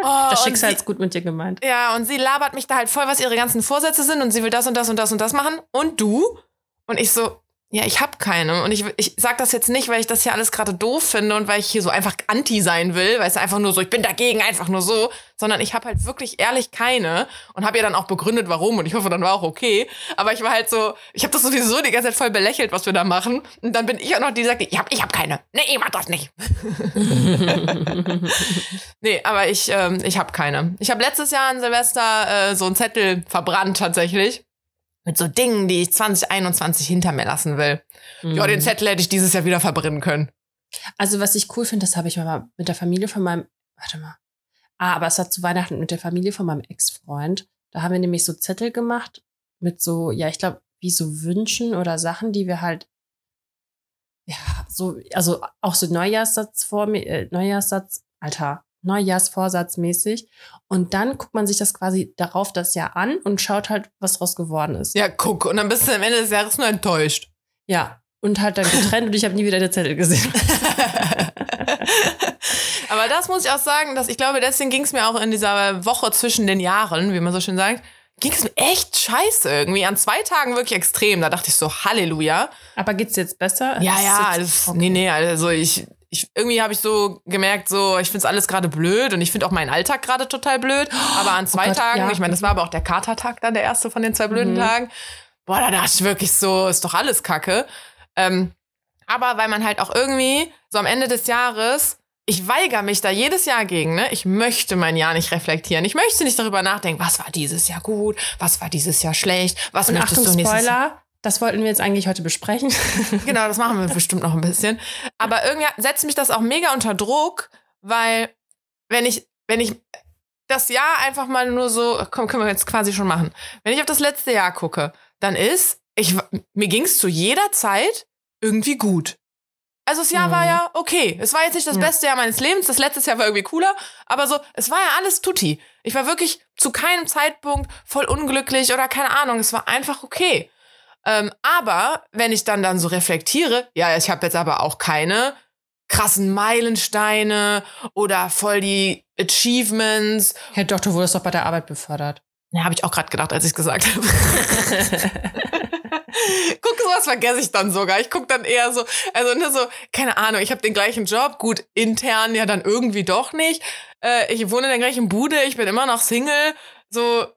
B: Oh,
A: Das Schicksal ist gut mit dir gemeint.
B: ja, und sie labert mich da halt voll, was ihre ganzen Vorsätze sind und sie will das und das und das und das machen. Und du? Und ich so, ja, ich hab keine. Und ich, ich sag das jetzt nicht, weil ich das hier alles gerade doof finde und weil ich hier so einfach anti sein will, weil es einfach nur so, ich bin dagegen, einfach nur so, sondern ich habe halt wirklich ehrlich keine und habe ihr dann auch begründet, warum und ich hoffe, dann war auch okay. Aber ich war halt so, ich habe das sowieso die ganze Zeit voll belächelt, was wir da machen. Und dann bin ich auch noch die, die sagt, ich hab, ich hab keine. Nee, ich mach das nicht. Nee, aber ich, ähm, ich habe keine. Ich habe letztes Jahr an Silvester äh, so einen Zettel verbrannt tatsächlich. Mit so Dingen, die ich 2021 hinter mir lassen will. Ja, den Zettel hätte ich dieses Jahr wieder verbrennen können.
A: Also, was ich cool finde, das habe ich mal mit der Familie von meinem, warte mal. Ah, aber es war zu Weihnachten mit der Familie von meinem Ex-Freund. Da haben wir nämlich so Zettel gemacht mit so, ja, ich glaube, wie so Wünschen oder Sachen, die wir halt, ja, so, also auch so Neujahrssatz vor mir, äh, Neujahrssatz, Alter, Neujahrsvorsatzmäßig. Und dann guckt man sich das quasi darauf das Jahr an und schaut halt, was draus geworden ist.
B: Ja, guck. Und dann bist du am Ende des Jahres nur enttäuscht.
A: Ja. Und halt dann getrennt und ich habe nie wieder den Zettel gesehen.
B: Aber das muss ich auch sagen, dass ich glaube, deswegen ging es mir auch in dieser Woche zwischen den Jahren, wie man so schön sagt, ging es mir echt scheiße irgendwie. An zwei Tagen wirklich extrem. Da dachte ich so, Halleluja.
A: Aber geht's jetzt besser?
B: Ja, ja, das, nee, nee, also ich, ich irgendwie habe ich so gemerkt, so ich find's alles gerade blöd und ich find auch meinen Alltag gerade total blöd. Aber an zwei
A: Gott,
B: Tagen,
A: ja.
B: ich meine, das war aber auch der Katertag dann, der erste von den zwei blöden
A: Mhm.
B: Tagen. boah, da dachte ich wirklich so, ist doch alles Kacke. Ähm, aber weil man halt auch irgendwie so am Ende des Jahres, ich weigere mich da jedes Jahr gegen, ne? Ich möchte mein Jahr nicht reflektieren. Ich möchte nicht darüber nachdenken, was war dieses Jahr gut, was war dieses Jahr schlecht, was
A: Und
B: möchtest
A: Achtung,
B: du nächstes Jahr.
A: Das wollten wir jetzt eigentlich heute besprechen.
B: Genau, das machen wir bestimmt noch ein bisschen. Aber irgendwie setzt mich das auch mega unter Druck, weil wenn ich, wenn ich das Jahr einfach mal nur so, komm, können wir jetzt quasi schon machen. Wenn ich auf das letzte Jahr gucke, dann ist, ich, mir ging es zu jeder Zeit irgendwie gut. Also das Jahr
A: Mhm.
B: war ja okay. Es war jetzt nicht das
A: Ja.
B: beste Jahr meines Lebens. Das letzte Jahr war irgendwie cooler. Aber so, es war ja alles tutti. Ich war wirklich zu keinem Zeitpunkt voll unglücklich oder keine Ahnung. Es war einfach okay. Ähm, aber wenn ich dann dann so reflektiere, ja, ich habe jetzt aber auch keine krassen Meilensteine oder voll die Achievements.
A: Herr Doktor, wurdest doch bei der Arbeit befördert.
B: Ja, habe ich auch gerade gedacht, als ich es gesagt habe. Guck, sowas vergesse ich dann sogar. Ich guck dann eher so, also ne, so, keine Ahnung, ich habe den gleichen Job, gut, intern ja dann irgendwie doch nicht. Äh, ich wohne in der gleichen Bude, ich bin immer noch Single. So,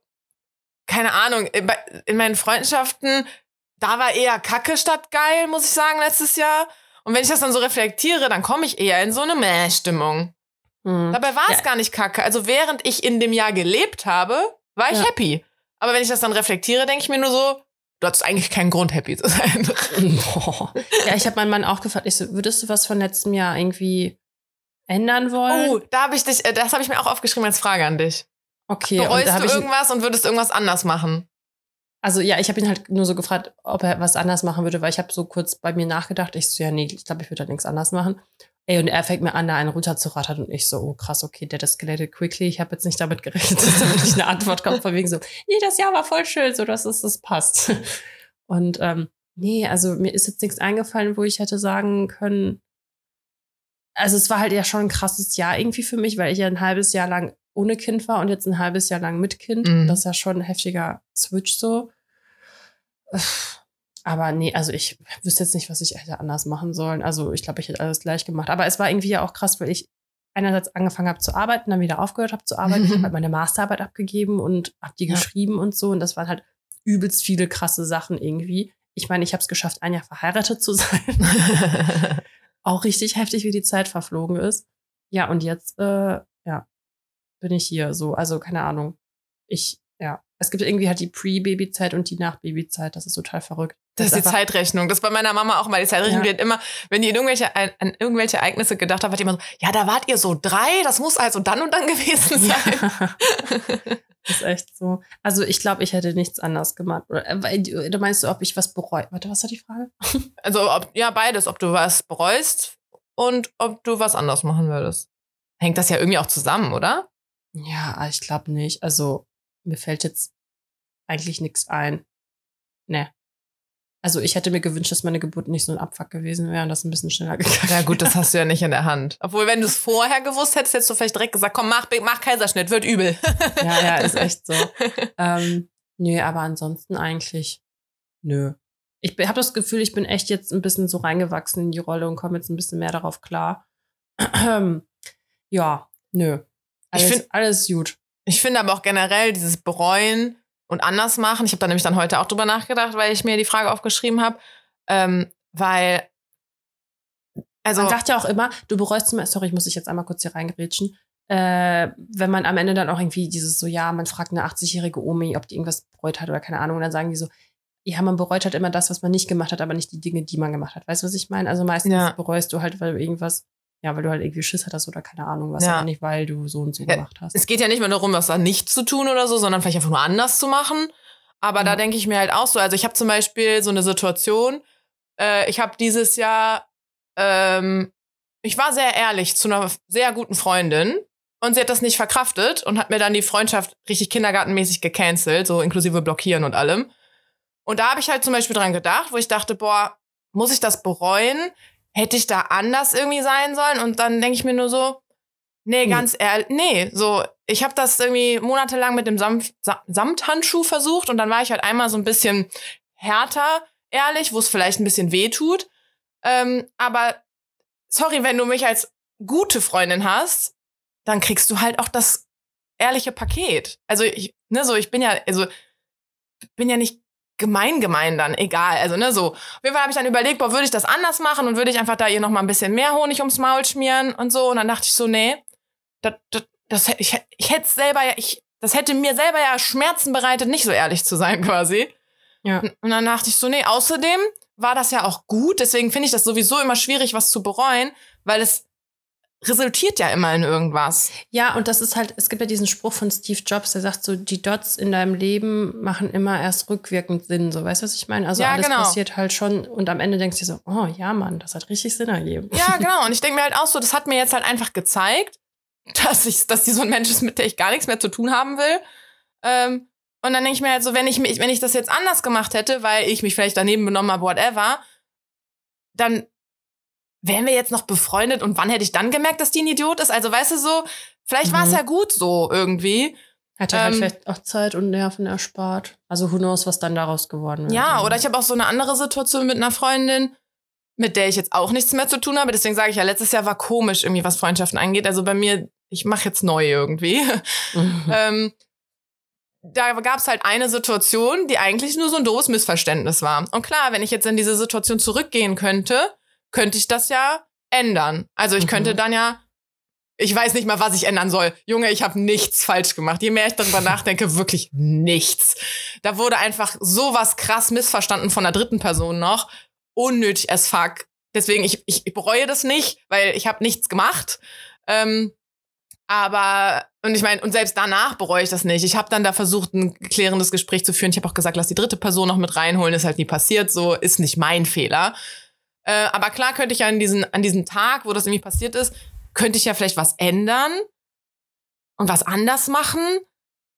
B: keine Ahnung, in, meinen Freundschaften, da war eher Kacke statt geil, muss ich sagen, letztes Jahr. Und wenn ich das dann so reflektiere, dann komme ich eher in so eine Mäh-Stimmung.
A: Hm.
B: Dabei war es
A: Ja.
B: gar nicht kacke. Also während ich in dem Jahr gelebt habe, war ich
A: Ja.
B: happy. Aber wenn ich das dann reflektiere, denke ich mir nur so, du hattest eigentlich keinen Grund, happy zu sein.
A: Ja, ich habe meinen Mann auch gefragt, ich so, würdest du was von letztem Jahr irgendwie ändern wollen?
B: Oh, da habe ich dich, äh, das habe ich mir auch aufgeschrieben als Frage an dich.
A: okay.
B: Bereust du irgendwas und würdest irgendwas anders machen?
A: Also ja, ich habe ihn halt nur so gefragt, ob er was anders machen würde, weil ich habe so kurz bei mir nachgedacht. Ich so, ja, nee, ich glaube, ich würde halt nichts anders machen. Ey, und er fängt mir an, da einen runterzurattern und ich so, oh krass, okay, der escalated quickly. Ich habe jetzt nicht damit gerechnet, dass da wirklich eine Antwort kommt, von wegen so, nee, das Jahr war voll schön, so dass es das passt. Und ähm, nee, also mir ist jetzt nichts eingefallen, wo ich hätte sagen können, also es war halt ja schon ein krasses Jahr irgendwie für mich, weil ich ja ein halbes Jahr lang ohne Kind war und jetzt ein halbes Jahr lang mit Kind.
B: Mhm.
A: Das ist ja schon ein heftiger Switch so. Aber nee, also ich wüsste jetzt nicht, was ich hätte anders machen sollen. Also ich glaube, ich hätte alles gleich gemacht. Aber es war irgendwie ja auch krass, weil ich einerseits angefangen habe zu arbeiten, dann wieder aufgehört habe zu arbeiten. Ich habe halt meine Masterarbeit abgegeben und habe die
B: Ja.
A: geschrieben und so. Und das waren halt übelst viele krasse Sachen irgendwie. Ich meine, ich habe es geschafft, ein Jahr verheiratet zu sein. auch richtig heftig, wie die Zeit verflogen ist. Ja, und jetzt, äh, ja, bin ich hier so. Also, keine Ahnung. Ich, ja. Es gibt irgendwie halt die Pre-Baby-Zeit und die Nach-Baby-Zeit. Das ist total verrückt.
B: Das ist die Zeitrechnung. Das ist bei meiner Mama auch mal die Zeitrechnung.
A: Ja.
B: Die hat immer, wenn die irgendwelche, an, an irgendwelche Ereignisse gedacht hat, hat die immer so, ja, da wart ihr so drei, das muss also dann und dann gewesen sein.
A: Ja. ist echt so. Also, ich glaube, ich hätte nichts anders gemacht. Oder, äh, du meinst, du, ob ich was bereue? Warte, was war die Frage?
B: Also, ob, ja, beides. Ob du was bereust und ob du was anders machen würdest. Hängt das ja irgendwie auch zusammen, oder?
A: Ja, ich glaube nicht. Also, mir fällt jetzt eigentlich nichts ein. Ne. Also, ich hätte mir gewünscht, dass meine Geburt nicht so ein Abfuck gewesen wäre und das ein bisschen schneller gegangen
B: Ja, gut, das hast du ja nicht in der Hand. Obwohl, wenn du es vorher gewusst hättest, hättest du vielleicht direkt gesagt, komm, mach, mach Kaiserschnitt, wird übel.
A: Ja, ja, ist echt so. ähm, nö, aber ansonsten eigentlich, nö. Ich habe das Gefühl, ich bin echt jetzt ein bisschen so reingewachsen in die Rolle und komme jetzt ein bisschen mehr darauf klar. ja, nö.
B: Ich
A: Alles,
B: find-
A: alles gut.
B: Ich finde aber auch generell dieses Bereuen und anders machen. Ich habe da nämlich dann heute auch drüber nachgedacht, weil ich mir die Frage aufgeschrieben habe. Ähm, weil, also,
A: Man sagt ja auch immer, du bereust immer, sorry, ich muss dich jetzt einmal kurz hier reingerätschen, äh, wenn man am Ende dann auch irgendwie dieses so, ja, man fragt eine 80-jährige Omi, ob die irgendwas bereut hat oder keine Ahnung, und dann sagen die so, ja, man bereut halt immer das, was man nicht gemacht hat, aber nicht die Dinge, die man gemacht hat. Weißt du, was ich meine? Also meistens
B: Ja.
A: bereust du halt, weil du irgendwas, ja, weil du halt irgendwie Schiss hattest oder keine Ahnung was,
B: Ja.
A: aber nicht, weil du so und so
B: Ja,
A: gemacht hast.
B: es geht ja nicht mehr darum, was da nicht zu tun oder so, sondern vielleicht einfach nur anders zu machen. Aber
A: Ja.
B: da denke ich mir halt auch so, also ich habe zum Beispiel so eine Situation, äh, ich habe dieses Jahr, ähm, ich war sehr ehrlich zu einer sehr guten Freundin und sie hat das nicht verkraftet und hat mir dann die Freundschaft richtig kindergartenmäßig gecancelt, so inklusive Blockieren und allem. Und da habe ich halt zum Beispiel dran gedacht, wo ich dachte, boah, muss ich das bereuen? Hätte ich da anders irgendwie sein sollen? Und dann denke ich mir nur so, nee,
A: Hm.
B: ganz ehrlich, nee, so, ich habe das irgendwie monatelang mit dem Samt, Sa- Samthandschuh versucht und dann war ich halt einmal so ein bisschen härter, ehrlich, wo es vielleicht ein bisschen weh tut. Ähm, aber sorry, wenn du mich als gute Freundin hast, dann kriegst du halt auch das ehrliche Paket. Also ich, ne, so ich bin ja, also bin ja nicht gemein gemein dann, egal. Also, ne, so. Auf jeden Fall habe ich dann überlegt, boah, würde ich das anders machen und würde ich einfach da ihr noch mal ein bisschen mehr Honig ums Maul schmieren und so. Und dann dachte ich so, nee, das, das, das ich, ich hätte selber ja, ich, das hätte mir selber ja Schmerzen bereitet, nicht so ehrlich zu sein, quasi.
A: Ja.
B: Und dann dachte ich so, nee, außerdem war das ja auch gut. Deswegen finde ich das sowieso immer schwierig, was zu bereuen, weil es resultiert ja immer in irgendwas.
A: Ja, und das ist halt, es gibt ja diesen Spruch von Steve Jobs, der sagt so, die Dots in deinem Leben machen immer erst rückwirkend Sinn. So, weißt du, was ich meine? Also
B: Ja,
A: alles
B: genau.
A: passiert halt schon und am Ende denkst du dir so, oh ja, Mann, das hat richtig Sinn ergeben.
B: Ja, genau. Und ich denke mir halt auch so, das hat mir jetzt halt einfach gezeigt, dass ich, dass die so ein Mensch ist, mit der ich gar nichts mehr zu tun haben will. Ähm, und dann denke ich mir halt so, wenn ich mich, wenn ich das jetzt anders gemacht hätte, weil ich mich vielleicht daneben benommen habe, whatever, dann wären wir jetzt noch befreundet und wann hätte ich dann gemerkt, dass die ein Idiot ist? Also weißt du so, vielleicht war es
A: Mhm.
B: ja gut so irgendwie.
A: Hat er halt
B: Ähm,
A: vielleicht auch Zeit und Nerven erspart. Also who knows, was dann daraus geworden wäre.
B: Ja, oder ich habe auch so eine andere Situation mit einer Freundin, mit der ich jetzt auch nichts mehr zu tun habe. Deswegen sage ich ja, letztes Jahr war komisch irgendwie, was Freundschaften angeht. Also bei mir, ich mache jetzt neu irgendwie.
A: Mhm.
B: ähm, da gab es halt eine Situation, die eigentlich nur so ein doofes Missverständnis war. Und klar, wenn ich jetzt in diese Situation zurückgehen könnte, könnte ich das ja ändern. Also ich
A: Mhm.
B: könnte dann ja, ich weiß nicht mal, was ich ändern soll. Junge, ich habe nichts falsch gemacht. Je mehr ich darüber nachdenke, wirklich nichts. Da wurde einfach sowas krass missverstanden von der dritten Person noch. Unnötig as fuck. Deswegen, ich, ich bereue das nicht, weil ich habe nichts gemacht. Ähm, aber, und ich meine, und selbst danach bereue ich das nicht. Ich habe dann da versucht, ein klärendes Gespräch zu führen. Ich habe auch gesagt, lass die dritte Person noch mit reinholen. Ist halt nie passiert. So ist nicht mein Fehler. Äh, aber klar könnte ich ja an diesen, an diesem Tag, wo das irgendwie passiert ist, könnte ich ja vielleicht was ändern und was anders machen.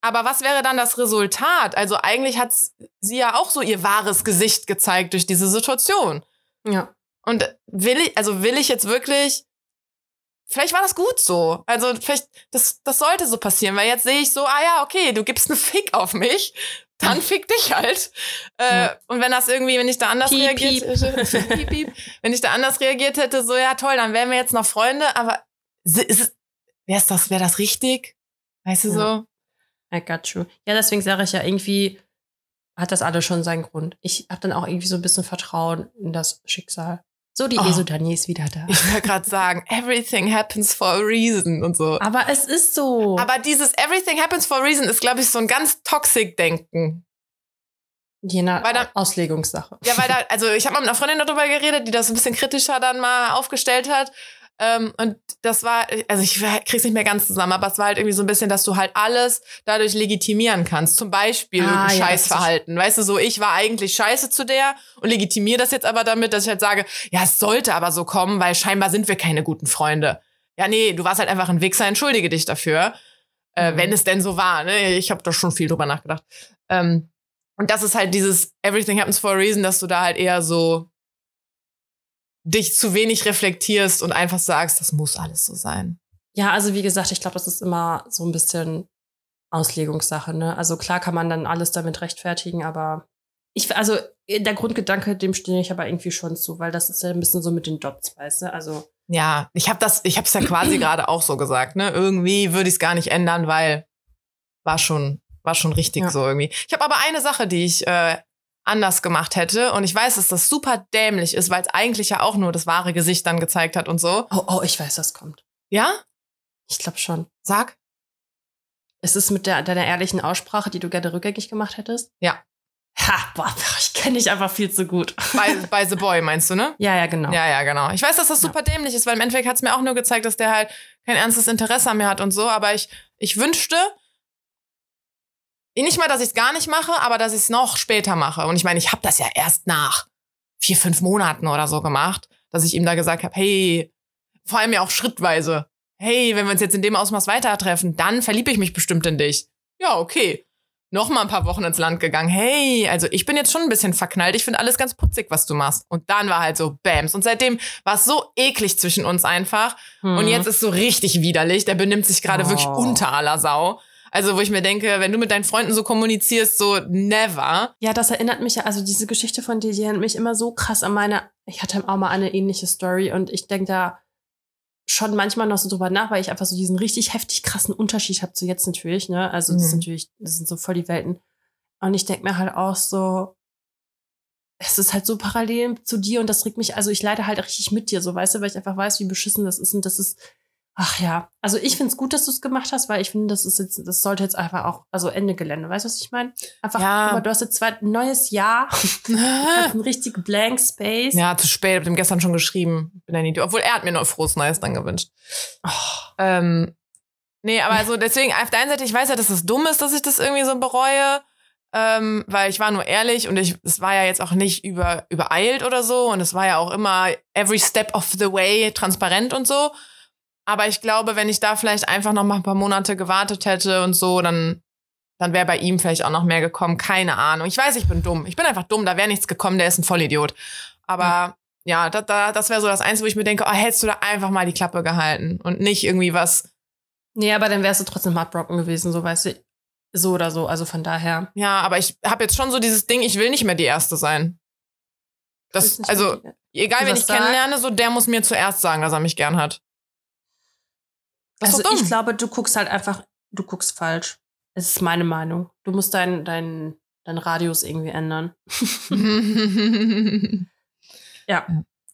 B: Aber was wäre dann das Resultat? Also eigentlich hat sie ja auch so ihr wahres Gesicht gezeigt durch diese Situation.
A: ja.
B: Und will ich, also will ich jetzt wirklich, vielleicht war das gut so. Also vielleicht, das, das sollte so passieren, weil jetzt sehe ich so, ah ja, okay, du gibst einen Fick auf mich, dann fick dich halt. Äh,
A: Ja.
B: Und wenn das irgendwie, wenn ich da anders
A: Piep,
B: reagiert piep. piep, piep, wenn ich da anders reagiert hätte, so ja toll, dann wären wir jetzt noch Freunde, aber wäre das, wäre das richtig? Weißt du
A: Ja.
B: so?
A: I got you. Ja, deswegen sage ich ja, irgendwie hat das alles schon seinen Grund. Ich habe dann auch irgendwie so ein bisschen Vertrauen in das Schicksal. So, die
B: Oh.
A: Esotanie ist wieder da.
B: Ich wollte gerade sagen, everything happens for a reason und so.
A: Aber es ist so.
B: Aber dieses Everything happens for a reason ist, glaube ich, so ein ganz toxic Denken.
A: Je nach
B: da-
A: Auslegungssache.
B: Ja, weil da, also ich habe mal mit einer Freundin darüber geredet, die das ein bisschen kritischer dann mal aufgestellt hat. Ähm, und das war, also ich krieg's nicht mehr ganz zusammen, aber es war halt irgendwie so ein bisschen, dass du halt alles dadurch legitimieren kannst. Zum Beispiel
A: Ah, ja,
B: Scheißverhalten. Weißt du, so ich war eigentlich scheiße zu der und legitimiere das jetzt aber damit, dass ich halt sage, ja, es sollte aber so kommen, weil scheinbar sind wir keine guten Freunde. Ja, nee, du warst halt einfach ein Wichser, entschuldige dich dafür. Äh,
A: Mhm.
B: wenn es denn so war. Ne? Ich habe da schon viel drüber nachgedacht. Ähm, und das ist halt dieses Everything happens for a reason, dass du da halt eher so dich zu wenig reflektierst und einfach sagst, das muss alles so sein.
A: Ja, also wie gesagt, ich glaube, das ist immer so ein bisschen Auslegungssache. Ne? Also klar kann man dann alles damit rechtfertigen, aber ich, also der Grundgedanke, dem stehe ich aber irgendwie schon zu, weil das ist ja ein bisschen so mit den Dots, weißt du? Also
B: Ja, ich habe das, ich habe es ja quasi gerade auch so gesagt. Ne, irgendwie würde ich es gar nicht ändern, weil war schon, war schon richtig
A: Ja.
B: so irgendwie. Ich habe aber eine Sache, die ich äh, anders gemacht hätte und ich weiß, dass das super dämlich ist, weil es eigentlich ja auch nur das wahre Gesicht dann gezeigt hat und so.
A: oh, oh, ich weiß, was kommt.
B: Ja,
A: Ich glaube schon.
B: sag.
A: Es ist mit der, deiner ehrlichen Aussprache, die du gerne rückgängig gemacht hättest?
B: Ja.
A: Ha, boah, ich kenne dich einfach viel zu gut.
B: Bei, bei The Boy meinst du, ne?
A: Ja, ja, genau.
B: Ja, ja, genau. Ich weiß, dass das
A: Ja.
B: super dämlich ist, weil im Endeffekt hat es mir auch nur gezeigt, dass der halt kein ernstes Interesse an mir hat und so. Aber ich, ich wünschte, nicht mal, dass ich es gar nicht mache, aber dass ich es noch später mache. Und ich meine, ich habe das ja erst nach vier, fünf Monaten oder so gemacht, dass ich ihm da gesagt habe, hey, vor allem ja auch schrittweise, hey, wenn wir uns jetzt in dem Ausmaß weiter treffen, dann verliebe ich mich bestimmt in dich. Ja, okay. Noch mal ein paar Wochen ins Land gegangen. Hey, also ich bin jetzt schon ein bisschen verknallt. Ich finde alles ganz putzig, was du machst. Und dann war halt so Bams. Und seitdem war es so eklig zwischen uns einfach.
A: Hm.
B: Und jetzt ist so richtig widerlich. Der benimmt sich gerade
A: Oh.
B: wirklich unter aller Sau. Also, wo ich mir denke, wenn du mit deinen Freunden so kommunizierst, so never.
A: Ja, das erinnert mich ja, also diese Geschichte von dir, die erinnert mich immer so krass an meine, ich hatte auch mal eine ähnliche Story und ich denke da schon manchmal noch so drüber nach, weil ich einfach so diesen richtig heftig krassen Unterschied habe zu jetzt natürlich, ne? Also das ist
B: Mhm.
A: natürlich, das sind so voll die Welten. Und ich denke mir halt auch so, es ist halt so parallel zu dir und das regt mich, also ich leide halt richtig mit dir, so weißt du, weil ich einfach weiß, wie beschissen das ist und das ist, ach ja, also ich finde es gut, dass du es gemacht hast, weil ich finde, das ist jetzt, das sollte jetzt einfach auch, also Ende Gelände, weißt du, was ich meine? Einfach,
B: Ja.
A: mal, du hast jetzt zwei, ein neues Jahr, ein richtig blank Space.
B: ja, zu spät, hab dem gestern schon geschrieben. Bin ein Idiot. Obwohl er hat mir noch frohes Neues dann gewünscht.
A: Oh,
B: Ähm, nee, aber also deswegen, auf der einen Seite, ich weiß ja, dass es dumm ist, dass ich das irgendwie so bereue. Ähm, weil ich war nur ehrlich und ich, es war ja jetzt auch nicht über, übereilt oder so und es war ja auch immer every step of the way transparent und so. Aber ich glaube, wenn ich da vielleicht einfach noch mal ein paar Monate gewartet hätte und so, dann, dann wäre bei ihm vielleicht auch noch mehr gekommen. Keine Ahnung. Ich weiß, ich bin dumm. Ich bin einfach dumm. Da wäre nichts gekommen. Der ist ein Vollidiot. Aber ja, da, da, das wäre so das Einzige, wo ich mir denke, oh, hättest du da einfach mal die Klappe gehalten und nicht irgendwie was.
A: Nee, aber dann wärst du trotzdem heartbroken gewesen, so weißt du, so oder so, also von daher.
B: Ja, aber ich habe jetzt schon so dieses Ding, ich will nicht mehr die Erste sein. Das, also, egal wen ich
A: sagt?
B: kennenlerne, so der muss mir zuerst sagen, dass er mich gern hat.
A: Also ich glaube, du guckst halt einfach, du guckst falsch. Es ist meine Meinung. Du musst deinen dein, dein Radius irgendwie ändern. Ja.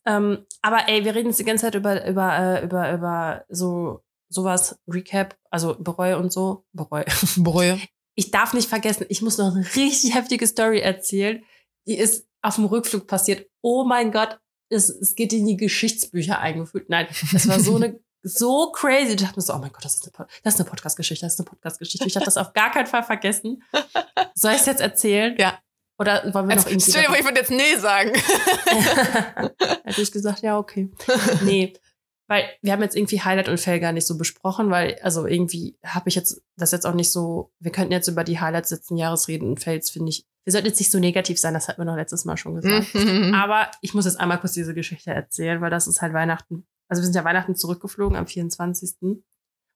A: Ähm, aber ey, wir reden jetzt die ganze Zeit über, über, äh, über, über so sowas, Recap, also Bereue und so. Bereue.
B: Bereue.
A: Ich darf nicht vergessen, ich muss noch eine richtig heftige Story erzählen. Die ist auf dem Rückflug passiert. Oh mein Gott, es, es geht in die Geschichtsbücher eingeführt. Nein, es war so eine so crazy. Ich dachte mir so, oh mein Gott, das ist eine, Pod- das ist eine Podcast-Geschichte, das ist eine Podcast-Geschichte. Ich habe das auf gar keinen Fall vergessen. Soll ich es jetzt erzählen?
B: Ja.
A: Oder wollen wir noch irgendwie
B: Stell ich würde jetzt nee sagen.
A: Hätte ich gesagt, ja, okay. Nee, weil wir haben jetzt irgendwie Highlight und Fail gar nicht so besprochen, weil, also irgendwie habe ich jetzt das jetzt auch nicht so, wir könnten jetzt über die Highlights letzten Jahres reden und Fails, finde ich. Wir sollten jetzt nicht so negativ sein, das hatten wir noch letztes Mal schon gesagt.
B: Mhm.
A: Aber ich muss jetzt einmal kurz diese Geschichte erzählen, weil das ist halt Weihnachten. Also wir sind ja Weihnachten zurückgeflogen am 24.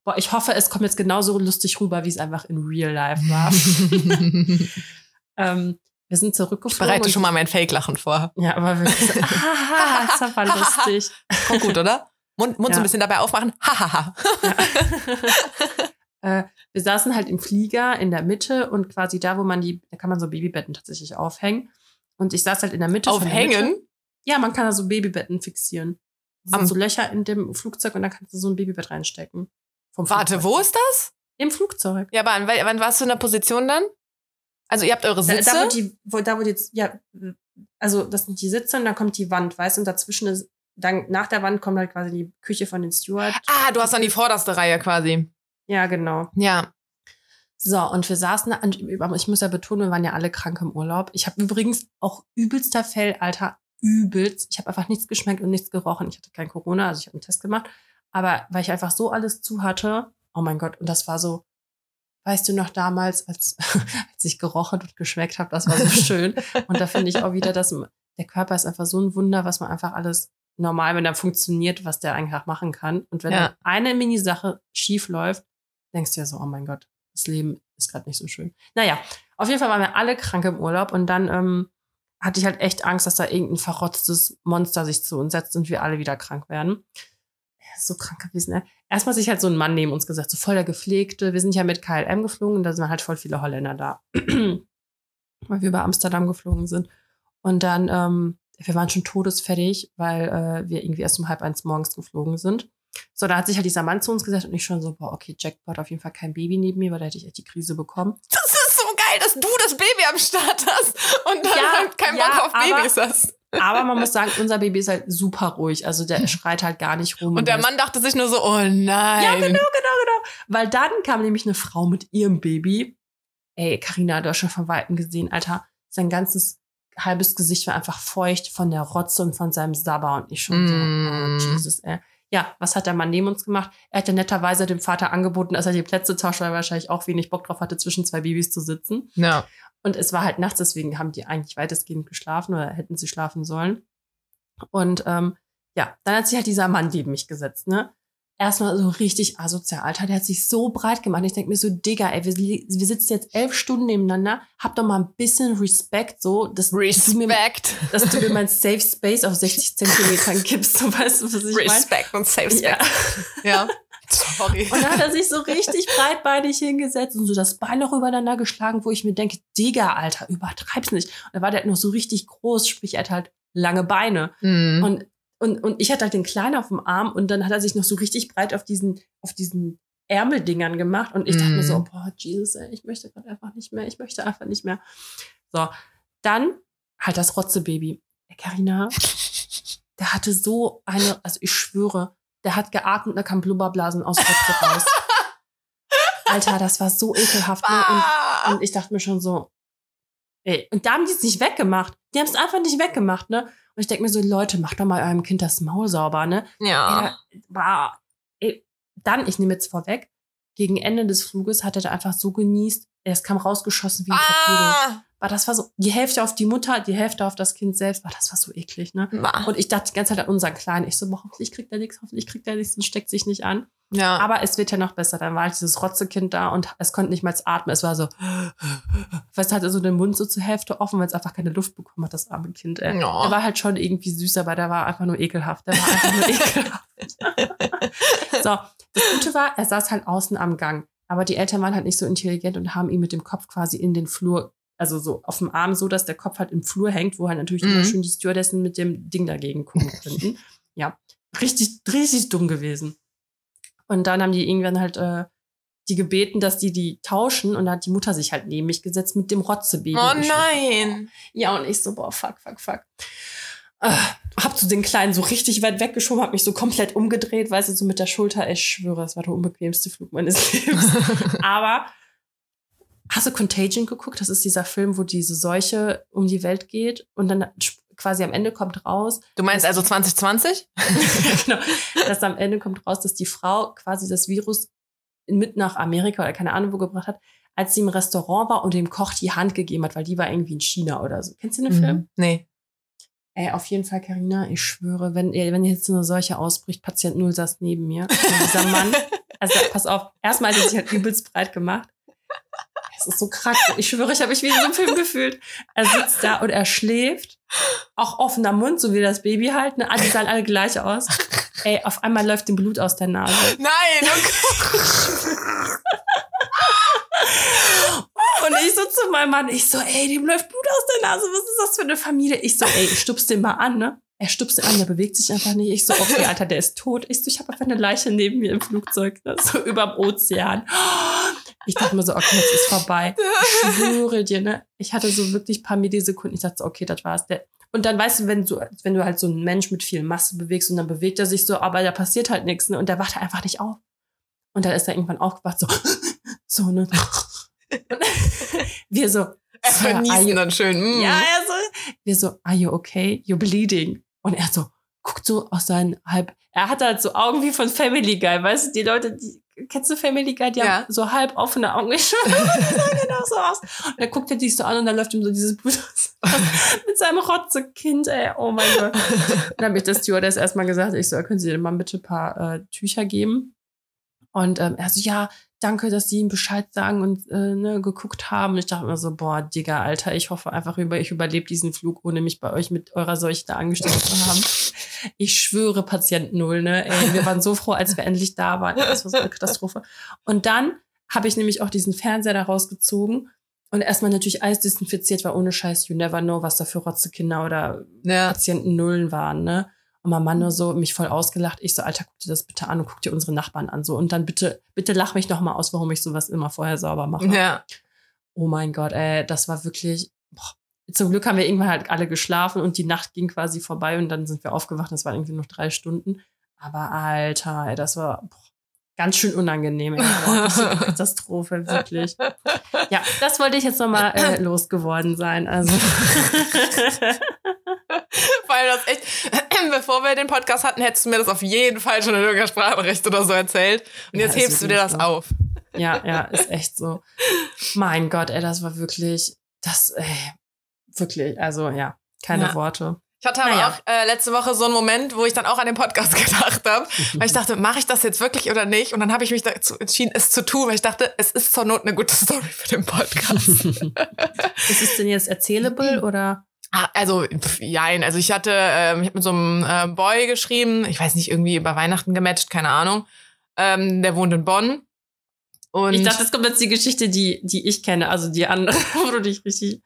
A: Boah, ich hoffe, es kommt jetzt genauso lustig rüber, wie es einfach in Real Life war. ähm, wir sind
B: Ich
A: zurückgeflogen.
B: bereite
A: und-
B: schon mal mein Fake-Lachen vor.
A: Ja, aber wirklich so, ah, das war lustig.
B: Kommt gut, oder? Mund, Mund so
A: Ja.
B: ein bisschen dabei aufmachen. Hahaha.
A: äh, wir saßen halt im Flieger in der Mitte und quasi da, wo man die, da kann man so Babybetten tatsächlich aufhängen. Und ich saß halt in der Mitte. der
B: Aufhängen?
A: Mitte. Ja, man kann da so Babybetten fixieren. Das sind so Löcher in dem Flugzeug und da kannst du so ein Babybett reinstecken. Vom
B: Warte, wo ist das?
A: Im Flugzeug.
B: Ja, aber an, wann warst du in der Position dann? Also ihr habt eure
A: Da,
B: Sitze.
A: da, wo die, wo, da, wo die jetzt, ja, also das sind die Sitze und dann kommt die Wand, weißt du, und dazwischen ist, dann nach der Wand kommt halt quasi die Küche von den Steward.
B: ah, du hast dann die vorderste Reihe quasi.
A: Ja, genau.
B: Ja.
A: So, und wir saßen da, und ich muss ja betonen, wir waren ja alle krank im Urlaub. Ich habe übrigens auch übelster Fell, Alter, übelst. Ich habe einfach nichts geschmeckt und nichts gerochen. Ich hatte kein Corona, also ich habe einen Test gemacht. Aber weil ich einfach so alles zu hatte, oh mein Gott, und das war so, weißt du noch damals, als, als ich gerochen und geschmeckt habe, das war so schön. Und da finde ich auch wieder, dass der Körper ist einfach so ein Wunder, was man einfach alles normal, wenn er funktioniert, was der eigentlich machen kann. Und wenn
B: Ja.
A: eine Mini-Sache schief läuft, denkst du ja so, oh mein Gott, das Leben ist gerade nicht so schön. Naja, auf jeden Fall waren wir alle krank im Urlaub und dann ähm, hatte ich halt echt Angst, dass da irgendein verrotztes Monster sich zu uns setzt und wir alle wieder krank werden. Er so krank gewesen, ne? Erstmal sich halt so ein Mann neben uns gesagt, so voll der Gepflegte. Wir sind ja mit KLM geflogen und da sind halt voll viele Holländer da. weil wir über Amsterdam geflogen sind. Und dann, ähm, wir waren schon todesfertig, weil äh, wir irgendwie erst um halb eins morgens geflogen sind. So, da hat sich halt dieser Mann zu uns gesagt und ich schon so, boah, okay, Jackpot, auf jeden Fall kein Baby neben mir, weil da hätte ich echt die Krise bekommen.
B: Das geil, dass du das Baby am Start hast und dann
A: Ja,
B: halt keinen
A: ja,
B: Bock auf
A: aber-
B: Babys hast.
A: Aber man muss sagen, unser Baby ist halt super ruhig. Also der schreit halt gar nicht rum.
B: Und der Mann dachte sich nur so, oh nein.
A: Ja, genau, genau, genau. Weil dann kam nämlich eine Frau mit ihrem Baby. Ey, Karina, du hast schon von Weitem gesehen, Alter. Sein ganzes halbes Gesicht war einfach feucht von der Rotze und von seinem Sabber. Und ich schon
B: Mm.
A: so, oh, Jesus, ey. Ja, was hat der Mann neben uns gemacht? Er hat ja netterweise dem Vater angeboten, dass er die Plätze tauscht, weil er wahrscheinlich auch wenig Bock drauf hatte, zwischen zwei Babys zu sitzen.
B: Ja.
A: Und es war halt nachts, deswegen haben die eigentlich weitestgehend geschlafen oder hätten sie schlafen sollen. Und ähm, ja, dann hat sich halt dieser Mann neben mich gesetzt, ne? Erstmal so richtig asozial, Alter. Der hat sich so breit gemacht. Ich denke mir so, Digga, ey, wir, wir sitzen jetzt elf Stunden nebeneinander. Hab doch mal ein bisschen Respekt, so, dass du mir, dass du mir mein Safe Space auf 60 Zentimetern gibst. So weißt du, was ich meine?
B: Respect und Safe
A: Ja.
B: Space. Ja. Sorry.
A: Und dann hat er sich so richtig breitbeinig hingesetzt und so das Bein noch übereinander geschlagen, wo ich mir denke, Digga, Alter, übertreib's nicht. Und dann war der halt noch so richtig groß, sprich, er hat halt lange Beine.
B: Mhm.
A: Und, und, und ich hatte halt den Kleinen auf dem Arm und dann hat er sich noch so richtig breit auf diesen, auf diesen Ärmeldingern gemacht. Und ich dachte mir so,
B: Mhm.
A: boah, Jesus, ey, ich möchte gerade einfach nicht mehr, ich möchte einfach nicht mehr. So, dann halt das Rotzebaby. Ey, Carina, der hatte so eine, also ich schwöre, der hat geatmet und da kam Blubberblasen aus Rotze raus. Alter, das war so ekelhaft. Ne? Und,
B: Ah.
A: und ich dachte mir schon so, ey, und da haben die es nicht weggemacht. Die haben es einfach nicht weggemacht, ne? Und ich denke mir so, Leute, macht doch mal eurem Kind das Maul sauber, ne?
B: ja.
A: Ey, dann, ich nehme jetzt vorweg, gegen Ende des Fluges hat er da einfach so genießt, es kam rausgeschossen wie ein Torpedo. War das war so, die Hälfte auf die Mutter, die Hälfte auf das Kind selbst, war das war so eklig, ne?
B: Ah.
A: Und ich dachte die ganze Zeit an unseren Kleinen. Ich so, boah, hoffentlich kriegt er nichts, hoffentlich kriegt er nichts und steckt sich nicht an.
B: Ja.
A: Aber es wird ja noch besser. Dann war halt dieses Rotzekind da und es konnte nicht mal atmen. Es war so, weißt du, hatte so den Mund so zur Hälfte offen, weil es einfach keine Luft bekommen hat, das arme Kind. Ey.
B: Ja.
A: Der war halt schon irgendwie süß, aber der war einfach nur ekelhaft. Der war einfach nur ekelhaft. so, das Gute war, er saß halt außen am Gang. Aber die Eltern waren halt nicht so intelligent und haben ihn mit dem Kopf quasi in den Flur, also so auf dem Arm, so dass der Kopf halt im Flur hängt, wo halt natürlich
B: Mhm.
A: immer schön die Stewardessen mit dem Ding dagegen gucken könnten. ja, richtig, richtig dumm gewesen. Und dann haben die irgendwann halt äh, die gebeten, dass die die tauschen und da hat die Mutter sich halt neben mich gesetzt mit dem Rotzebaby.
B: oh nein.
A: ja, und ich so, boah, fuck, fuck, fuck. Äh, hab so den Kleinen so richtig weit weggeschoben, hab mich so komplett umgedreht, weißt du, so mit der Schulter. Ich schwöre, es war der unbequemste Flug meines Lebens. Aber hast du Contagion geguckt? Das ist dieser Film, wo diese Seuche um die Welt geht und dann quasi am Ende kommt raus,
B: Du meinst also 2020?
A: genau, dass am Ende kommt raus, dass die Frau quasi das Virus mit nach Amerika oder keine Ahnung wo gebracht hat, als sie im Restaurant war und dem Koch die Hand gegeben hat, weil die war irgendwie in China oder so. Kennst du den Film?
B: Mhm. Nee.
A: Ey, auf jeden Fall, Karina, ich schwöre, wenn, wenn jetzt eine solche ausbricht, Patient Null saß neben mir. Und dieser Mann, also pass auf, erstmal hat er sich halt übelst breit gemacht. Es ist so krank. Ich schwöre, ich habe mich wie in so einem Film gefühlt. Er sitzt da und er schläft. Auch offener Mund, so wie das Baby halt. Ne? Ah, Die sahen alle gleich aus. Ey, auf einmal läuft dem Blut aus der Nase.
B: Nein. Okay.
A: Und ich so zu meinem Mann, ich so, ey, dem läuft Blut aus der Nase. Was ist das für eine Familie? Ich so, ey, ich stupst den mal an, ne? Er stupst den an, der bewegt sich einfach nicht. Ich so, okay, Alter, der ist tot. Ich so, ich habe einfach eine Leiche neben mir im Flugzeug, ne? so überm Ozean. Ich dachte mir so, okay, jetzt ist vorbei. Ich schwöre dir, ne? Ich hatte so wirklich paar Millisekunden. Ich dachte so, okay, das war's. Der und dann weißt du, wenn du, wenn du halt so einen Mensch mit viel Masse bewegst und dann bewegt er sich so, aber da passiert halt nichts, ne? Und der wacht halt einfach nicht auf. Und dann ist er irgendwann aufgewacht, so, so, ne? Wir so,
B: Er verniesen dann schön. Mm.
A: ja, er so, wir so, are you okay? You're bleeding. Und er so, guckt so aus seinen halb, er hat halt so Augen wie von Family Guy, weißt du, die Leute, die, kennst du Family Guy, die
B: Ja.
A: haben so halb offene Augen. Ich sah genau so aus. Und dann guckt er dich so an und dann läuft ihm so dieses Blut aus, mit seinem Rotzekind, ey, oh mein Gott. Dann habe ich das Stewardess erstmal gesagt, ich so, können Sie denn mal bitte ein paar äh, Tücher geben? Und ähm, er so, ja, danke, dass Sie ihm Bescheid sagen und äh, ne, geguckt haben. Und ich dachte mir so, boah, Digga, Alter, ich hoffe einfach, über, ich überlebe diesen Flug, ohne mich bei euch mit eurer Seuche da angesteckt zu haben. Ich schwöre, Patient Null, ne? Ey, wir waren so froh, als wir endlich da waren. Das war so eine Katastrophe. Und dann habe ich nämlich auch diesen Fernseher da rausgezogen und erstmal natürlich alles desinfiziert, weil ohne Scheiß, you never know, was da für Rotzekinder oder
B: Ja.
A: Patienten Nullen waren, ne? Und mein Mann nur so, mich voll ausgelacht. Ich so, Alter, guck dir das bitte an und guck dir unsere Nachbarn an. So. Und dann bitte, bitte lach mich noch mal aus, warum ich sowas immer vorher sauber mache.
B: Ja.
A: Oh mein Gott, ey, das war wirklich. Boah. Zum Glück haben wir irgendwann halt alle geschlafen und die Nacht ging quasi vorbei und dann sind wir aufgewacht. Das waren irgendwie noch drei Stunden. Aber Alter, ey, das war boah, ganz schön unangenehm. Ey. Katastrophe, wirklich. Ja, das wollte ich jetzt noch mal äh, losgeworden sein. Also.
B: Weil das echt, bevor wir den Podcast hatten, hättest du mir das auf jeden Fall schon in irgendeiner Sprachnachricht oder so erzählt. Und
A: Ja,
B: jetzt hebst du dir das
A: so.
B: auf.
A: Ja, ja, ist echt so. Mein Gott, ey, das war wirklich, das, ey, wirklich, also ja, keine
B: Ja.
A: Worte.
B: Ich hatte aber
A: Naja.
B: auch äh, letzte Woche so einen Moment, wo ich dann auch an den Podcast gedacht habe, weil ich dachte, mache ich das jetzt wirklich oder nicht? Und dann habe ich mich dazu entschieden, es zu tun, weil ich dachte, es ist zur Not eine gute Story für den Podcast.
A: ist es denn jetzt erzählable oder?
B: Ah, also, pf, jein. Also ich hatte, ähm, ich habe mit so einem äh, Boy geschrieben, ich weiß nicht, irgendwie über Weihnachten gematcht, keine Ahnung. Ähm, der wohnt in Bonn. Und
A: Ich dachte, das kommt jetzt die Geschichte, die, die ich kenne, also die andere, wo du dich richtig,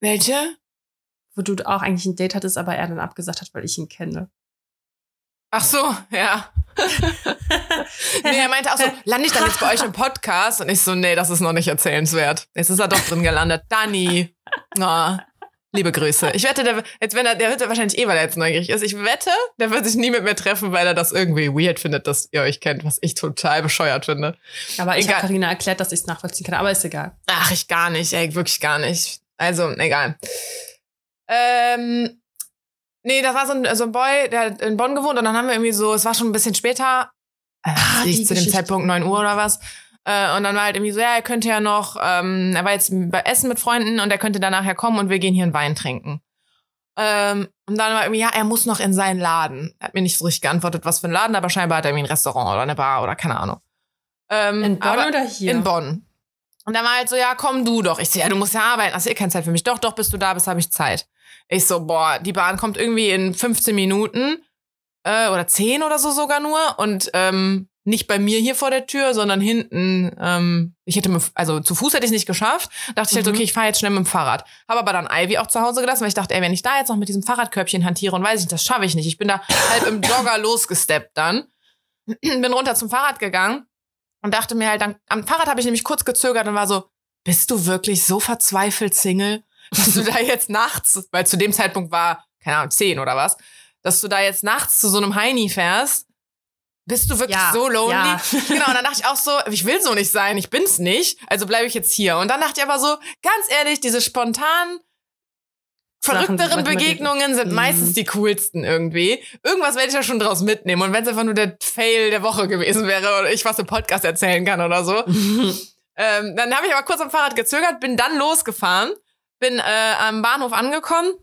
B: welche?
A: wo du auch eigentlich ein Date hattest, aber er dann abgesagt hat, weil ich ihn kenne.
B: Ach so, ja. er meinte auch so, lande ich dann jetzt bei euch im Podcast? Und ich so, nee, das ist noch nicht erzählenswert. Jetzt ist er doch drin gelandet. Dani. Oh, liebe Grüße. Ich wette, der, jetzt, wenn er, der wird ja wahrscheinlich eh, weil er jetzt neugierig ist. Ich wette, der wird sich nie mit mir treffen, weil er das irgendwie weird findet, dass ihr euch kennt, was ich total bescheuert finde.
A: Aber ich habe Carina erklärt, dass ich es nachvollziehen kann, aber ist egal.
B: Ach, ich gar nicht, ey, wirklich gar nicht. Also, egal. Ähm, nee, das war so ein, so ein Boy, der hat in Bonn gewohnt und dann haben wir irgendwie so, es war schon ein bisschen später, äh,
A: Ah,
B: ich zu dem. Zeitpunkt 9 Uhr oder was. Äh, und dann war halt irgendwie so, ja, er könnte ja noch, ähm, er war jetzt bei Essen mit Freunden und er könnte danach ja kommen und wir gehen hier einen Wein trinken. Ähm, und dann war irgendwie, ja, er muss noch in seinen Laden. Er hat mir nicht so richtig geantwortet, was für ein Laden, aber scheinbar hat er irgendwie ein Restaurant oder eine Bar oder keine Ahnung. Ähm,
A: In Bonn oder hier?
B: in Bonn. Und dann war halt so, ja, komm du doch. Ich so, ja, du musst ja arbeiten, hast eh keine Zeit für mich. Doch, doch, bis du da bist, habe ich Zeit. Ich so, boah, die Bahn kommt irgendwie in 15 Minuten äh, oder 10 oder so sogar nur. Und ähm, nicht bei mir hier vor der Tür, sondern hinten. Ähm, ich hätte, also zu Fuß hätte ich nicht geschafft. Dachte ich halt,
A: Mhm.
B: okay, ich fahre jetzt schnell mit dem Fahrrad. Habe aber dann Ivy auch zu Hause gelassen, weil ich dachte, ey, wenn ich da jetzt noch mit diesem Fahrradkörbchen hantiere und weiß ich, das schaffe ich nicht. Ich bin da halb im Jogger losgesteppt dann. bin runter zum Fahrrad gegangen und dachte mir halt, dann, am Fahrrad habe ich nämlich kurz gezögert und war so, bist du wirklich so verzweifelt Single, dass du da jetzt nachts, weil zu dem Zeitpunkt war, keine Ahnung, zehn oder was, dass du da jetzt nachts zu so einem Heini fährst? Bist du wirklich
A: Ja,
B: so lonely?
A: ja.
B: Genau, und dann dachte ich auch so, ich will so nicht sein, ich bin's nicht, also bleibe ich jetzt hier. Und dann dachte ich aber so, ganz ehrlich, diese spontanen,
A: Sachen,
B: verrückteren Begegnungen sind
A: Mhm.
B: meistens die coolsten irgendwie. Irgendwas werde ich ja schon draus mitnehmen. Und wenn es einfach nur der Fail der Woche gewesen wäre oder ich was im Podcast erzählen kann oder so. ähm, dann habe ich aber kurz am Fahrrad gezögert, bin dann losgefahren, bin äh, am Bahnhof angekommen,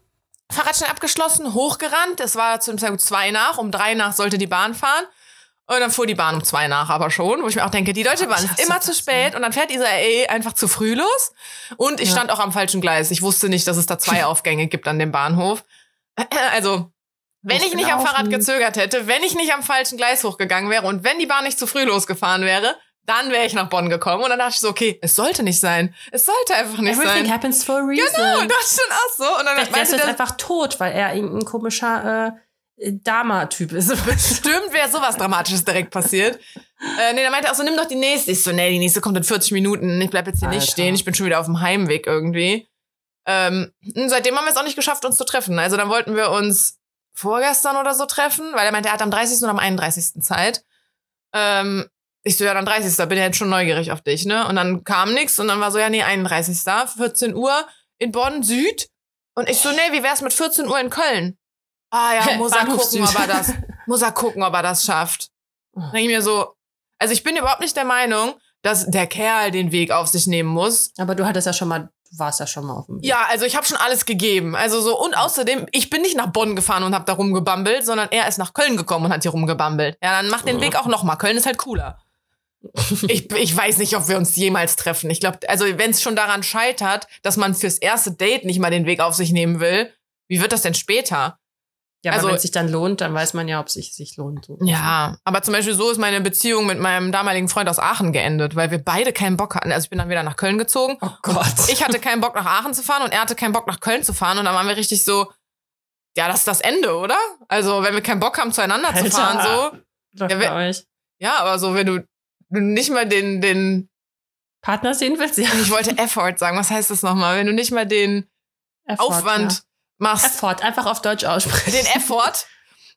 B: Fahrrad schnell abgeschlossen, hochgerannt. Es war zum Zeitpunkt zwei nach, um drei nach sollte die Bahn fahren. Und dann fuhr die Bahn um zwei nach aber schon, wo ich mir auch denke, die Deutsche Bahn
A: ich
B: ist immer zu spät und dann fährt Israel einfach zu früh los. Und ich
A: Ja.
B: stand auch am falschen Gleis. Ich wusste nicht, dass es da zwei Aufgänge gibt an dem Bahnhof. Also, wenn
A: Muss
B: ich nicht am. Fahrrad gezögert hätte, wenn ich nicht am falschen Gleis hochgegangen wäre und wenn die Bahn nicht zu früh losgefahren wäre, dann wäre ich nach Bonn gekommen. Und dann dachte ich so, okay, es sollte nicht sein. Es sollte einfach nicht
A: Everything
B: sein.
A: happens for a reason.
B: Genau, das schon auch so. Und dann
A: Vielleicht
B: meinte
A: jetzt
B: der,
A: einfach tot, weil er irgendein komischer äh, Dama-Typ ist.
B: Stimmt, wäre sowas Dramatisches direkt passiert. Äh, nee, der meinte auch so, nimm doch die nächste. Ich so, nee, die nächste kommt in 40 Minuten. Ich bleib jetzt hier nicht
A: Alter.
B: stehen. Ich bin schon wieder auf dem Heimweg irgendwie. Ähm, seitdem haben wir es auch nicht geschafft, uns zu treffen. Also dann wollten wir uns vorgestern oder so treffen, weil er meinte, er hat am 30. und am 31. Zeit. Ähm, ich so, ja, dann 30. bin ja jetzt schon neugierig auf dich, ne? Und dann kam nix und dann war so, ja, nee, 31. 14 Uhr in Bonn Süd. Und ich so, nee, wie wär's mit 14 Uhr in Köln? Ah ja, muss er gucken, ob er das, muss er gucken, ob er das schafft. Dann denk ich mir so, also ich bin überhaupt nicht der Meinung, dass der Kerl den Weg auf sich nehmen muss.
A: Aber du hattest ja schon mal, du warst ja schon mal auf dem Weg.
B: Ja, also ich habe schon alles gegeben. Also so und außerdem, ich bin nicht nach Bonn gefahren und habe da rumgebambelt, sondern er ist nach Köln gekommen und hat hier rumgebambelt. Ja, dann mach den Weg auch noch mal. Köln ist halt cooler. Ich, ich weiß nicht, ob wir uns jemals treffen. Ich glaube, also wenn es schon daran scheitert, dass man fürs erste Date nicht mal den Weg auf sich nehmen will, wie wird das denn später?
A: Ja, aber
B: Also-
A: wenn es sich dann lohnt, dann weiß man ja, ob es sich, sich lohnt. So.
B: Ja, aber zum Beispiel so ist meine Beziehung mit meinem damaligen Freund aus Aachen geendet, weil wir beide keinen Bock hatten. Also ich bin dann wieder nach Köln gezogen.
A: Oh Gott.
B: Ich hatte keinen Bock nach Aachen zu fahren und er hatte keinen Bock nach Köln zu fahren und dann waren wir richtig so, ja, das ist das Ende, oder? Also wenn wir keinen Bock haben zueinander zu
A: Alter.
B: fahren, so,
A: Läuft
B: Ja,
A: euch.
B: ja, aber so wenn du, du nicht mal den, den,
A: Partner sehen willst? Ja.
B: ich wollte Effort sagen, was heißt das nochmal? Wenn du nicht mal den
A: Effort,
B: Aufwand
A: Ja.
B: machst,
A: Effort, einfach auf Deutsch aussprechen.
B: den Effort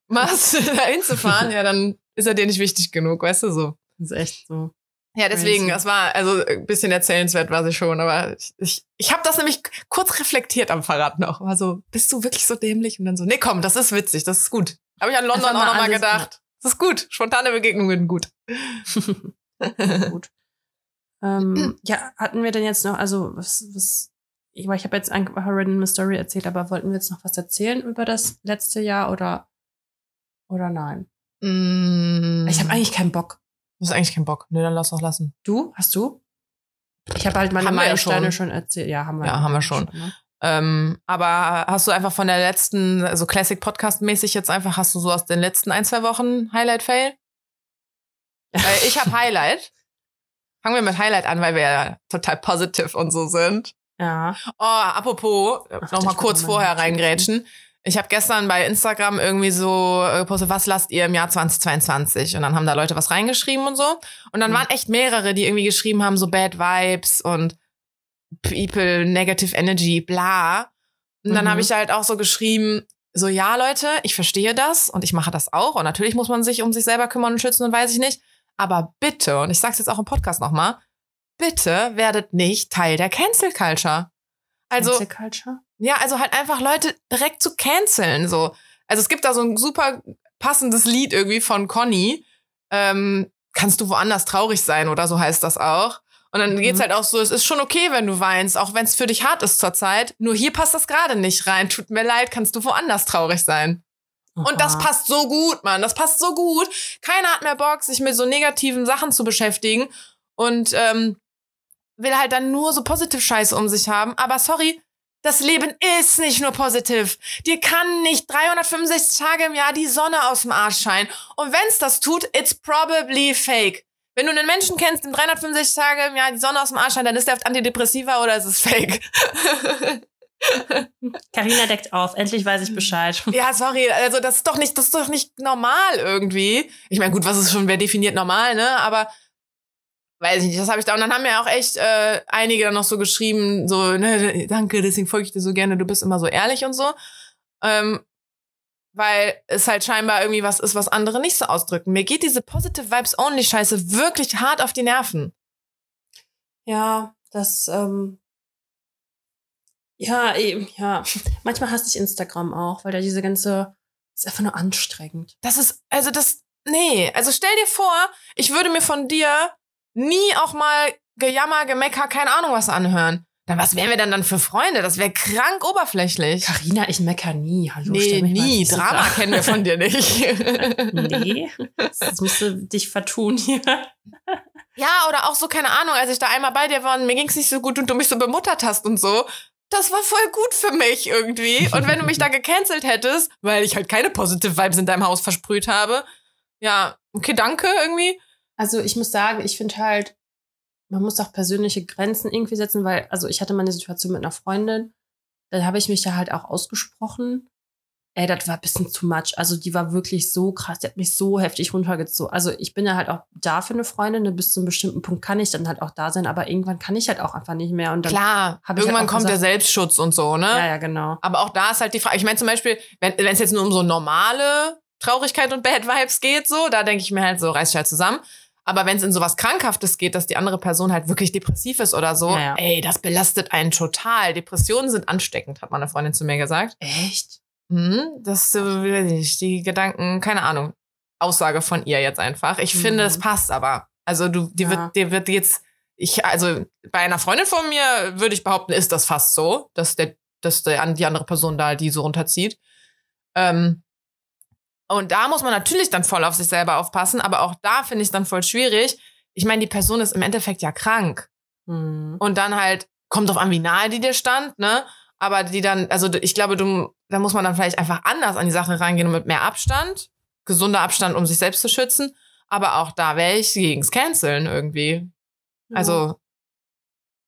B: machst, da hinzufahren, ja, dann ist er dir nicht wichtig genug, weißt du so.
A: Das ist echt so.
B: Ja, deswegen,
A: Crazy.
B: das war, also ein bisschen erzählenswert war sie schon, aber ich, ich, ich habe das nämlich kurz reflektiert am Fahrrad noch. War so, bist du wirklich so dämlich? Und dann so, nee, komm, das ist witzig, das ist gut. Habe ich an London
A: Einfach
B: auch
A: mal
B: nochmal gedacht. Das ist gut. Spontane Begegnungen, gut.
A: Gut. ähm, ja, hatten wir denn jetzt noch, also was, was, ich, ich habe jetzt einfach eine Story erzählt, aber wollten wir jetzt noch was erzählen über das letzte Jahr oder, oder nein?
B: Mm,
A: Ich habe eigentlich keinen Bock.
B: Du hast eigentlich keinen Bock. Nee, dann lass doch lassen.
A: Du? Hast du? Ich habe halt meine
B: Haben
A: Meilensteine
B: schon.
A: schon erzählt. Ja, haben wir.
B: Ja, haben wir schon.
A: ne?
B: Ähm, aber hast du einfach von der letzten, also Classic Podcast mäßig jetzt einfach, hast du so aus den letzten ein, zwei Wochen Highlight-Fail? Äh, ich habe Highlight. Fangen wir mit Highlight an, weil wir ja total positive und so sind.
A: Ja.
B: Oh, apropos,
A: Ach,
B: noch mal
A: ich
B: kurz vorher reingrätschen. Ich habe gestern bei Instagram irgendwie so äh, gepostet, was lasst ihr im Jahr 2022? Und dann haben da Leute was reingeschrieben und so. Und dann
A: Mhm.
B: waren echt mehrere, die irgendwie geschrieben haben, so Bad Vibes und People, Negative Energy, bla. Und dann
A: Mhm.
B: habe ich halt auch so geschrieben, so ja, Leute, ich verstehe das und ich mache das auch. Und natürlich muss man sich um sich selber kümmern und schützen und weiß ich nicht. Aber bitte, und ich sag's jetzt auch im Podcast nochmal, bitte werdet nicht Teil der Cancel Culture. Also,
A: Cancel Culture?
B: ja, also halt einfach Leute direkt zu canceln. So. Also es gibt da so ein super passendes Lied irgendwie von Conny. Ähm, kannst du woanders traurig sein oder so heißt das auch. Und dann
A: Mhm.
B: geht's halt auch so, es ist schon okay, wenn du weinst, auch wenn es für dich hart ist zurzeit. Nur hier passt das gerade nicht rein. Tut mir leid, kannst du woanders traurig sein. Und das passt so gut, Mann. Das passt so gut. Keiner hat mehr Bock, sich mit so negativen Sachen zu beschäftigen und ähm, will halt dann nur so positive Scheiße um sich haben. Aber sorry, das Leben ist nicht nur positiv. Dir kann nicht 365 Tage im Jahr die Sonne aus dem Arsch scheinen. Und wenn's das tut, it's probably fake. Wenn du einen Menschen kennst, dem 365 Tage im Jahr die Sonne aus dem Arsch scheint, dann ist der auf Antidepressiva oder ist es fake.
A: Carina deckt auf. Endlich weiß ich Bescheid.
B: Ja, sorry, also das ist doch nicht, das ist doch nicht normal irgendwie. Ich meine, gut, was ist schon, wer definiert normal, ne? Aber weiß ich nicht, das habe ich da. Und dann haben mir auch echt äh, einige dann noch so geschrieben, so, ne, danke, deswegen folge ich dir so gerne, du bist immer so ehrlich und so. Ähm, weil es halt scheinbar irgendwie was ist, was andere nicht so ausdrücken. Mir geht diese Positive Vibes Only Scheiße wirklich hart auf die Nerven.
A: Ja, das, ähm, ja, eben, ja. Manchmal hasse ich Instagram auch, weil da diese ganze, ist einfach nur anstrengend.
B: Das ist, also das, nee, also stell dir vor, ich würde mir von dir nie auch mal Gejammer, Gemecker, keine Ahnung was anhören. Dann was wären wir denn dann für Freunde? Das wäre krank oberflächlich.
A: Carina, ich mecker nie. Hallo,
B: nee, nie. Drama
A: dar.
B: kennen wir von dir nicht.
A: Nee, das musst du dich vertun hier.
B: ja, oder auch so, keine Ahnung, als ich da einmal bei dir war und mir ging's nicht so gut und du mich so bemuttert hast und so. Das war voll gut für mich irgendwie. Und wenn du mich da gecancelt hättest, weil ich halt keine Positive Vibes in deinem Haus versprüht habe, ja, okay, danke irgendwie.
A: Also ich muss sagen, ich finde halt, man muss auch persönliche Grenzen irgendwie setzen, weil, also ich hatte mal eine Situation mit einer Freundin, da habe ich mich da halt auch ausgesprochen. Ey, das war ein bisschen too much. Also die war wirklich so krass, die hat mich so heftig runtergezogen. Also ich bin ja halt auch da für eine Freundin, ne, bis zu einem bestimmten Punkt kann ich dann halt auch da sein, aber irgendwann kann ich halt auch einfach nicht mehr. Und dann,
B: Klar,
A: ich
B: irgendwann
A: halt
B: kommt der
A: gesagt-
B: Selbstschutz und so, ne?
A: Ja, ja, genau.
B: Aber auch da ist halt die Frage, ich meine zum Beispiel, wenn es jetzt nur um so normale Traurigkeit und Bad Vibes geht, so, da denke ich mir halt so, reiß dich halt zusammen. Aber wenn es in sowas Krankhaftes geht, dass die andere Person halt wirklich depressiv ist oder so,
A: Ja, ja.
B: ey, das belastet einen total. Depressionen sind ansteckend, hat meine Freundin zu mir gesagt.
A: Echt?
B: Hm, das, äh, weiß ich die Gedanken, keine Ahnung. Aussage von ihr jetzt einfach. Ich
A: Mhm.
B: finde, es passt aber. Also du, dir
A: Ja.
B: wird, dir wird jetzt, ich, also bei einer Freundin von mir würde ich behaupten, ist das fast so, dass der, dass der, die andere Person da die so runterzieht. Ähm, und da muss man natürlich dann voll auf sich selber aufpassen, aber auch da finde ich es dann voll schwierig. Ich meine, die Person ist im Endeffekt ja krank.
A: Hm.
B: Und dann halt, kommt drauf an, wie nahe die dir stand, ne? Aber die dann, also ich glaube, du, da muss man dann vielleicht einfach anders an die Sache reingehen und mit mehr Abstand, gesunder Abstand, um sich selbst zu schützen. Aber auch da wäre ich gegens Canceln irgendwie. Also,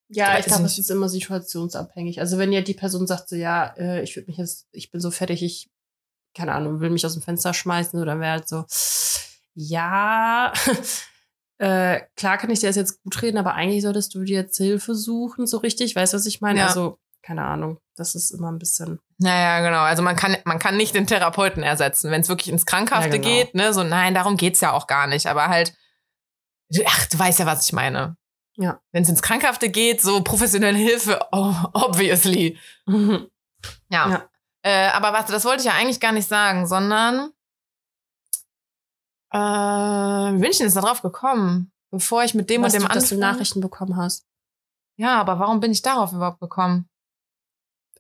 A: Ja, ich glaube, es ist immer situationsabhängig. Also wenn ja die Person sagt so, ja, äh, ich würde mich jetzt, ich bin so fertig, ich, keine Ahnung, will mich aus dem Fenster schmeißen oder wäre halt so, ja, äh, klar kann ich dir das jetzt gut reden, aber eigentlich solltest du dir jetzt Hilfe suchen, so richtig. Weißt du, was ich meine?
B: Ja.
A: Also, keine Ahnung. Das ist immer ein bisschen.
B: naja, genau. Also man kann, man kann nicht den Therapeuten ersetzen, wenn es wirklich ins Krankhafte
A: Ja, genau.
B: geht, ne? So, nein, darum geht's ja auch gar nicht. Aber halt, ach, du weißt ja, was ich meine.
A: Ja.
B: Wenn es ins Krankhafte geht, so professionelle Hilfe, oh, obviously. Ja.
A: Ja.
B: Äh, aber warte, das wollte ich ja eigentlich gar nicht sagen, sondern äh, wie bin ich denn jetzt da drauf gekommen? Bevor ich mit dem
A: Was
B: und dem
A: du, dass du? Nachrichten bekommen hast.
B: Ja, aber warum bin ich darauf überhaupt gekommen?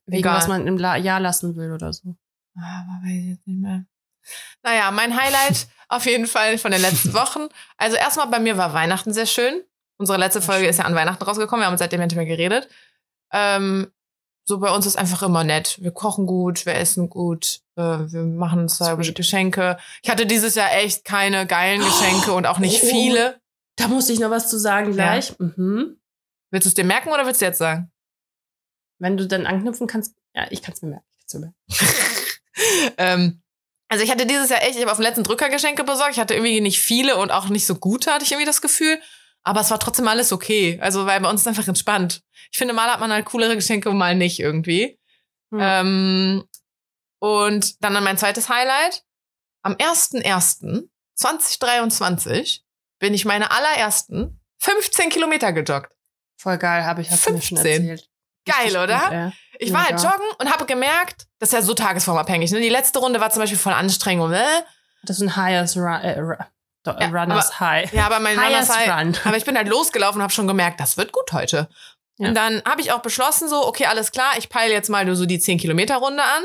A: Wegen
B: Egal.
A: was man im La Jahr lassen will oder so.
B: Ah, Aber weiß ich jetzt nicht mehr. Naja, mein Highlight auf jeden Fall von den letzten Wochen. Also erstmal bei mir war Weihnachten sehr schön. Unsere letzte Folge
A: schön.
B: ist ja an Weihnachten rausgekommen. Wir haben seitdem nicht mehr geredet. Ähm, so bei uns ist einfach immer nett. Wir kochen gut, wir essen gut, äh, wir machen uns
A: Sweet.
B: Geschenke. Ich hatte dieses Jahr echt keine geilen Geschenke und auch nicht
A: Oh.
B: viele.
A: Da muss ich noch was zu sagen gleich. Mhm.
B: Willst du es dir merken oder willst du jetzt sagen?
A: Wenn du dann anknüpfen kannst, ja, ich kann es mir merken. Ich kann's mir merken.
B: ähm, also ich hatte dieses Jahr echt, ich habe auf den letzten Drücker Geschenke besorgt. Ich hatte irgendwie nicht viele und auch nicht so gute, hatte ich irgendwie das Gefühl. Aber es war trotzdem alles okay. Also, weil bei uns ist einfach entspannt. Ich finde, mal hat man halt coolere Geschenke und mal nicht irgendwie.
A: Hm.
B: Ähm, und dann mein zweites Highlight. Am 1.1.2023 bin ich meine allerersten 15 Kilometer gejoggt.
A: Voll geil, habe ich hast du mir schon
B: 15.
A: erzählt.
B: Geil, oder?
A: gut.
B: Ich war halt joggen und habe gemerkt, das ist ja so tagesformabhängig. Ne? Die letzte Runde war zum Beispiel voll anstrengend. Und, äh,
A: Das ist ein Highest Run, äh, Ru- Do-
B: Ja,
A: Runners High.
B: ja, aber mein
A: Highest
B: Runners High-
A: Run.
B: Aber ich bin halt losgelaufen und habe schon gemerkt, das wird gut heute.
A: Ja.
B: Und dann habe ich auch beschlossen, so, okay, alles klar, ich peile jetzt mal nur so die 10-Kilometer-Runde an.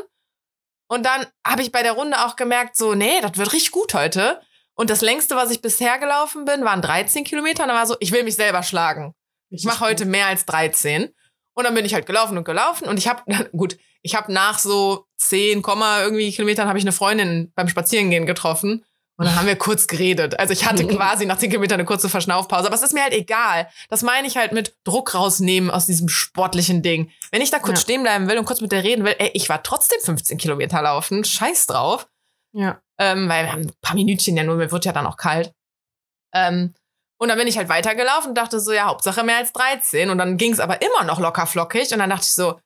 B: Und dann habe ich bei der Runde auch gemerkt, so, nee, das wird richtig gut heute. Und das längste, was ich bisher gelaufen bin, waren 13 Kilometer. Und dann war so, ich will mich selber schlagen. Ich mache heute mehr als 13. Und dann bin ich halt gelaufen und gelaufen. Und ich habe, gut, ich habe nach so 10, Komma irgendwie Kilometern habe ich eine Freundin beim Spazierengehen getroffen. Und dann haben wir kurz geredet. Also ich hatte quasi nach 10 Kilometern eine kurze Verschnaufpause. Aber es ist mir halt egal. Das meine ich halt mit Druck rausnehmen aus diesem sportlichen Ding. Wenn ich da kurz
A: Ja.
B: stehen bleiben will und kurz mit der reden will, ey, ich war trotzdem 15 Kilometer laufen. Scheiß drauf.
A: Ja.
B: Ähm, weil wir haben ein paar Minütchen ja nur, mir wird ja dann auch kalt. Ähm, und dann bin ich halt weitergelaufen und dachte so, ja, Hauptsache mehr als 13. Und dann ging es aber immer noch locker flockig. Und dann dachte ich so,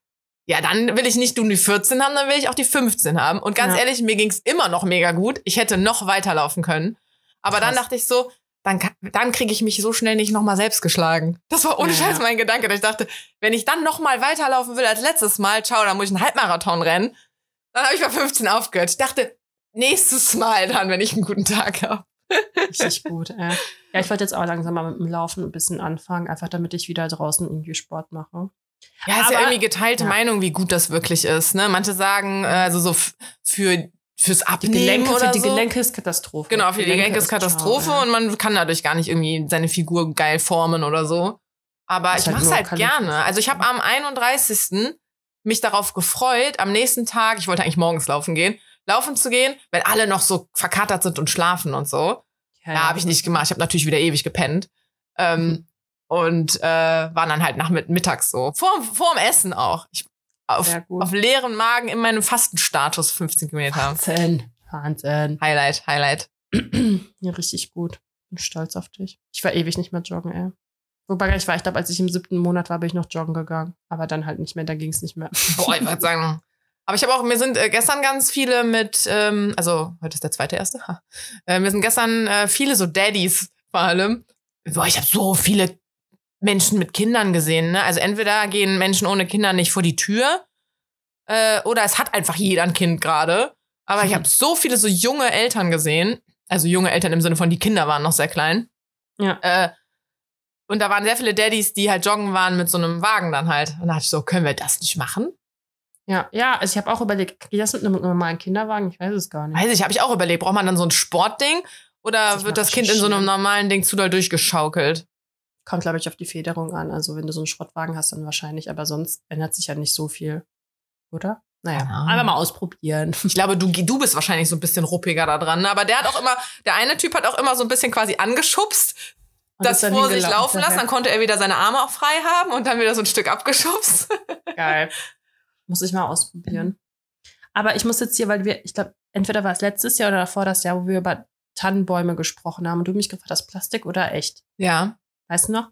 B: ja, dann will ich nicht nur die 14 haben, dann will ich auch die 15 haben. Und ganz
A: Ja.
B: ehrlich, mir ging es immer noch mega gut. Ich hätte noch weiterlaufen können. Aber dann
A: Krass.
B: dachte ich so, dann, dann kriege ich mich so schnell nicht nochmal selbst geschlagen. Das war ohne
A: Ja,
B: Scheiß mein Gedanke. Ich dachte, wenn ich dann nochmal weiterlaufen will als letztes Mal, ciao, dann muss ich einen Halbmarathon rennen. Dann habe ich bei 15 aufgehört. Ich dachte, nächstes Mal dann, wenn ich einen guten Tag habe.
A: Richtig gut. Äh. Ja, ich wollte jetzt auch langsam mal mit dem Laufen ein bisschen anfangen, einfach damit ich wieder draußen irgendwie Sport mache.
B: Ja, ist ja irgendwie geteilte
A: ja.
B: Meinung, wie gut das wirklich ist. Ne? Manche sagen, äh, also so für fürs
A: Die
B: Abnehmen
A: Gelenke,
B: oder
A: für die
B: so.
A: Gelenke ist Katastrophe.
B: Genau, für die Gelenke ist Katastrophe
A: ciao,
B: und man kann dadurch gar nicht irgendwie seine Figur geil formen oder so. Aber
A: Ist
B: ich
A: halt
B: mach's
A: nur
B: halt gerne. Also ich habe am 31. mich darauf gefreut, am nächsten Tag, ich wollte eigentlich morgens laufen gehen, laufen zu gehen, wenn alle noch so verkatert sind und schlafen und so.
A: Ja,
B: Ja, habe ich nicht gemacht. Ich habe natürlich wieder ewig gepennt. Ähm, und äh, war dann halt nach mit, mittags so. Vor, vor dem Essen auch. Ich, auf, auf leeren Magen in meinem Fastenstatus 15 Kilometer.
A: Wahnsinn. Wahnsinn.
B: Highlight, Highlight.
A: Ja, richtig gut. Bin stolz auf dich. Ich war ewig nicht mehr joggen, ey. Wobei ich war, ich glaube, als ich im siebten Monat war, bin ich noch joggen gegangen. Aber dann halt nicht mehr, da ging es nicht mehr.
B: Boah, ich würde sagen. Aber ich habe auch, mir sind äh, gestern ganz viele mit, ähm, also heute ist der zweite erste. Ha. Äh, mir sind gestern äh, viele so Daddies vor allem. Boah, ich habe so viele Menschen mit Kindern gesehen. Ne? Also entweder gehen Menschen ohne Kinder nicht vor die Tür äh, oder es hat einfach jeder ein Kind gerade. Aber ich habe so viele so junge Eltern gesehen. Also junge Eltern im Sinne von, die Kinder waren noch sehr klein.
A: Ja.
B: Äh, und da waren sehr viele Daddies, die halt joggen waren mit so einem Wagen dann halt. Und da dachte ich so, können wir das nicht machen?
A: Ja, ja, also ich habe auch überlegt, geht das mit einem normalen Kinderwagen? Ich weiß es gar nicht.
B: Weiß ich, habe ich auch überlegt. Braucht man dann so ein Sportding? Oder wird das Kind in so einem normalen Ding zu doll durchgeschaukelt?
A: Kommt, glaube ich, auf die Federung an. Also wenn du so einen Schrottwagen hast, dann wahrscheinlich. Aber sonst ändert sich ja nicht so viel. Oder? Naja,
B: Ahnung.
A: einfach mal ausprobieren.
B: Ich glaube, du, du bist wahrscheinlich so ein bisschen ruppiger da dran. ne? Aber der hat auch immer, der eine Typ hat auch immer so ein bisschen quasi angeschubst,
A: Und
B: das vor sich laufen lassen. Dann konnte er wieder seine Arme auch frei haben und dann wieder so ein Stück abgeschubst.
A: Geil. Muss ich mal ausprobieren. Aber ich muss jetzt hier, weil wir, ich glaube, entweder war es letztes Jahr oder davor das Jahr, wo wir über Tannenbäume gesprochen haben und du mich gefragt hast, Plastik oder echt?
B: Ja.
A: Weißt du noch?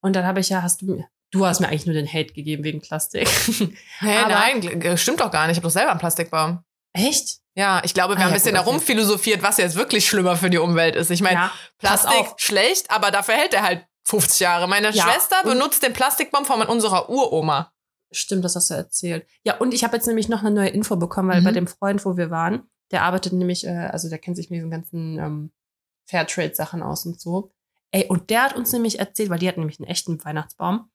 A: Und dann habe ich ja, hast du mir, du hast mir eigentlich nur den Hate gegeben wegen Plastik.
B: Hey,
A: Aber-
B: nein, stimmt doch gar nicht. Ich habe doch selber einen Plastikbaum.
A: echt?
B: Ja, ich glaube, wir
A: Ah,
B: haben ein
A: ja,
B: bisschen
A: gut,
B: darum philosophiert, was jetzt wirklich schlimmer für die Umwelt ist. Ich meine,
A: ja,
B: Plastik schlecht, aber dafür hält er halt 50 Jahre. Meine
A: Ja,
B: Schwester benutzt den Plastikbaum von unserer Uroma.
A: Stimmt, das hast du erzählt. Ja, und ich habe jetzt nämlich noch eine neue Info bekommen, weil
B: Mhm.
A: bei dem Freund, wo wir waren, der arbeitet nämlich, äh, also der kennt sich mit diesen ganzen ähm, Fairtrade-Sachen aus und so. Ey, und der hat uns nämlich erzählt, weil die hatten nämlich einen echten Weihnachtsbaum,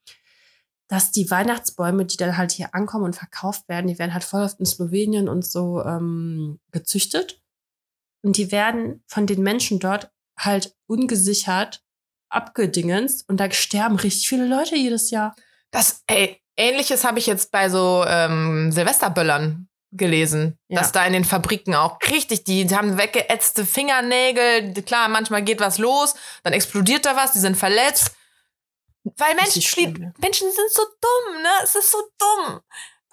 A: dass die Weihnachtsbäume, die dann halt hier ankommen und verkauft werden, die werden halt voll oft in Slowenien und so ähm, gezüchtet. Und die werden von den Menschen dort halt ungesichert abgedingenst und da sterben richtig viele Leute jedes Jahr.
B: Das, ey, Ähnliches habe ich jetzt bei so ähm, Silvesterböllern gelesen,
A: Ja.
B: dass da in den Fabriken auch richtig, die, die haben weggeätzte Fingernägel. Klar, manchmal geht was los, dann explodiert da was, die sind verletzt. Weil Menschen,
A: schlimm.
B: Menschen sind so dumm, ne? Es ist so dumm.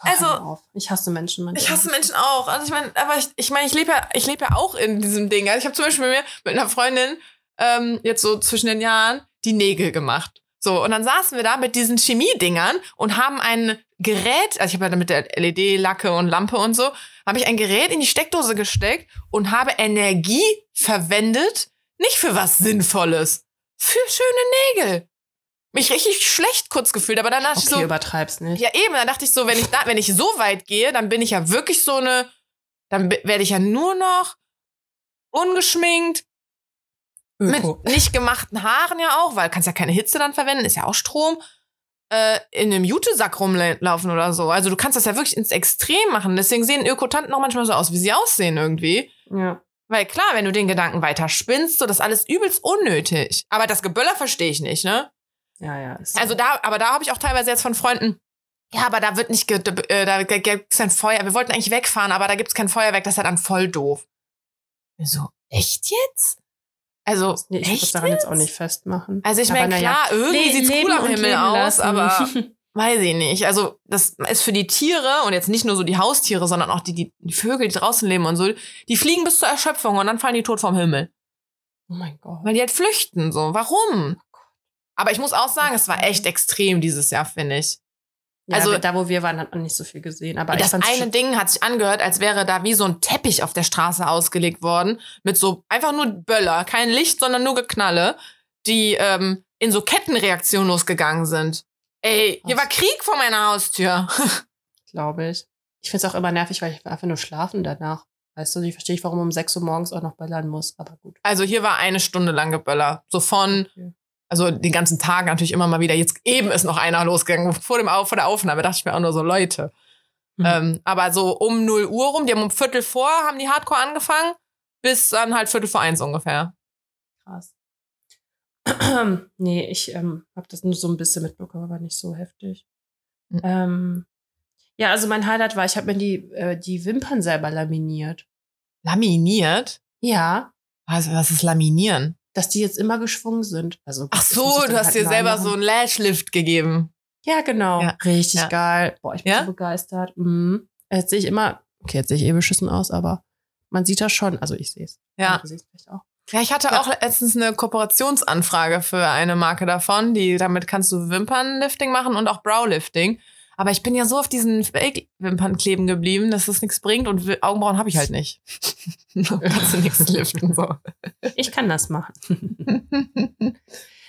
A: Boah,
B: Also-
A: ich hasse Menschen manchmal.
B: Ich hasse Menschen auch. Also ich meine, aber ich, ich meine, ich lebe ja, ich lebe ja auch in diesem Ding. Also ich habe zum Beispiel mit mir mit einer Freundin ähm, jetzt so zwischen den Jahren die Nägel gemacht. So und dann saßen wir da mit diesen Chemiedingern und haben ein Gerät, also ich habe ja mit der LED-Lacke und Lampe und so, habe ich ein Gerät in die Steckdose gesteckt und habe Energie verwendet, nicht für was Sinnvolles, für schöne Nägel. Mich richtig schlecht kurz gefühlt, aber dann dachte ich
A: Okay,
B: so,
A: übertreib's nicht.
B: ja, eben, dann dachte ich so, wenn ich da, wenn ich so weit gehe, dann bin ich ja wirklich so eine, dann werde ich ja nur noch ungeschminkt,
A: Öko.
B: mit nicht gemachten Haaren ja auch, weil kannst ja keine Hitze dann verwenden, ist ja auch Strom, äh, in einem Jutesack rumlaufen oder so. Also du kannst das ja wirklich ins Extrem machen. Deswegen sehen Ökotanten auch manchmal so aus, wie sie aussehen irgendwie.
A: Ja.
B: Weil klar, wenn du den Gedanken weiter spinnst, so das ist alles übelst unnötig. Aber das Geböller verstehe ich nicht, ne?
A: Ja, ja.
B: Also da, aber da habe ich auch teilweise jetzt von Freunden, ja, aber da wird nicht, äh, da gibt's kein Feuer. Wir wollten eigentlich wegfahren, aber da gibt's kein Feuerwerk, das ist ja dann voll doof. So, echt jetzt? Also,
A: nee, ich würde daran jetzt auch nicht festmachen.
B: Also ich meine, klar, irgendwie
A: Le-
B: sieht's cool am Himmel aus,
A: lassen.
B: aber weiß ich nicht. Also das ist für die Tiere und jetzt nicht nur so die Haustiere, sondern auch die, die, die Vögel, die draußen leben und so, die fliegen bis zur Erschöpfung und dann fallen die tot vom Himmel.
A: oh mein Gott.
B: Weil die halt flüchten, so. Warum? Aber ich muss auch sagen, es war echt extrem dieses Jahr, finde ich.
A: Ja,
B: also-
A: da, wo wir waren, hat man nicht so viel gesehen. Aber
B: das eine Ding hat sich angehört, als wäre da wie so ein Teppich auf der Straße ausgelegt worden. Mit so einfach nur Böller, kein Licht, sondern nur Geknalle, die ähm, in so Kettenreaktionen losgegangen sind. Ey, hier war Krieg vor meiner Haustür.
A: glaube ich. Ich finde es auch immer nervig, weil ich einfach nur schlafen danach. Weißt du, ich verstehe nicht, warum um 6 Uhr morgens auch noch böllern muss, aber gut.
B: Also hier war eine Stunde lang Geböller. So von,
A: Okay.
B: Also den ganzen Tag natürlich immer mal wieder. Jetzt eben ist noch einer losgegangen vor, dem, vor der Aufnahme. Dachte ich mir auch nur so, Leute.
A: Mhm.
B: Ähm, aber so um 0 Uhr rum, die haben um Viertel vor, haben die Hardcore angefangen, bis dann halt Viertel vor eins ungefähr.
A: Krass. nee, ich ähm, habe das nur so ein bisschen mitbekommen, aber nicht so heftig.
B: Mhm.
A: Ähm, ja, also mein Highlight war, ich habe mir die, äh, die Wimpern selber laminiert.
B: Laminiert?
A: Ja,
B: Was, was ist Laminieren?
A: Dass die jetzt immer geschwungen sind. Also,
B: Ach so, du hast
A: halt
B: dir selber
A: machen.
B: so einen Lashlift gegeben.
A: Ja, genau.
B: Ja.
A: Richtig
B: Ja.
A: geil. Boah, ich bin
B: Ja?
A: so begeistert. Mhm. Jetzt sehe ich immer, okay, jetzt sehe ich eh beschissen aus, aber man sieht das schon. Also ich sehe es.
B: Ja.
A: Du siehst vielleicht auch.
B: Ja, ich hatte
A: Ja.
B: auch letztens eine Kooperationsanfrage für eine Marke davon, die damit kannst du Wimpernlifting machen und auch Browlifting. Aber ich bin ja so auf diesen Fake-Wimpern kleben geblieben, dass das nichts bringt und Augenbrauen habe ich halt nicht. kannst du nichts liften so.
A: Ich kann das machen.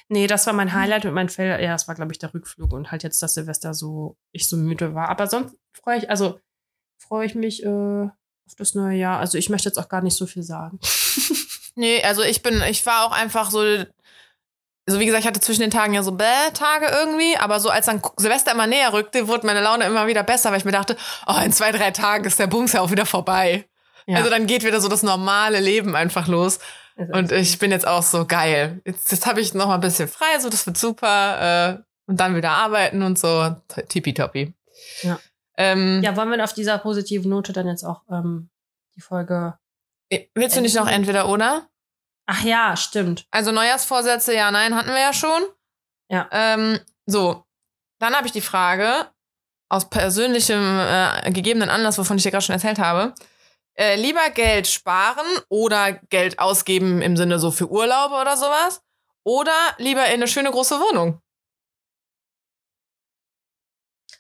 A: nee, das war mein Highlight mit meinem Fell. Ja, das war, glaube ich, der Rückflug und halt jetzt, dass Silvester so, ich so müde war. Aber sonst freue ich, also freue ich mich äh, auf das neue Jahr. Also ich möchte jetzt auch gar nicht so viel sagen.
B: Nee, also ich bin, ich war auch einfach so, so wie gesagt, ich hatte zwischen den Tagen ja so Bäh-Tage irgendwie, aber so als dann Silvester immer näher rückte, wurde meine Laune immer wieder besser, weil ich mir dachte, oh, in zwei, drei Tagen ist der Bums ja auch wieder vorbei.
A: Ja.
B: Also dann geht wieder so das normale Leben einfach los.
A: Also
B: Und ich bin jetzt auch so geil. Jetzt, jetzt habe ich noch mal ein bisschen frei, so das wird super. Äh, und dann wieder arbeiten und so. Tippitoppi.
A: Ja.
B: Ähm,
A: ja, wollen wir auf dieser positiven Note dann jetzt auch ähm, die Folge.
B: Willst du nicht noch entweder oder?
A: Ach ja, stimmt.
B: Also Neujahrsvorsätze, ja, nein, hatten wir ja schon.
A: Ja.
B: Ähm, so, dann habe ich die Frage, aus persönlichem äh, gegebenen Anlass, wovon ich dir gerade schon erzählt habe. Äh, lieber Geld sparen oder Geld ausgeben im Sinne so für Urlaube oder sowas? Oder lieber in eine schöne große Wohnung?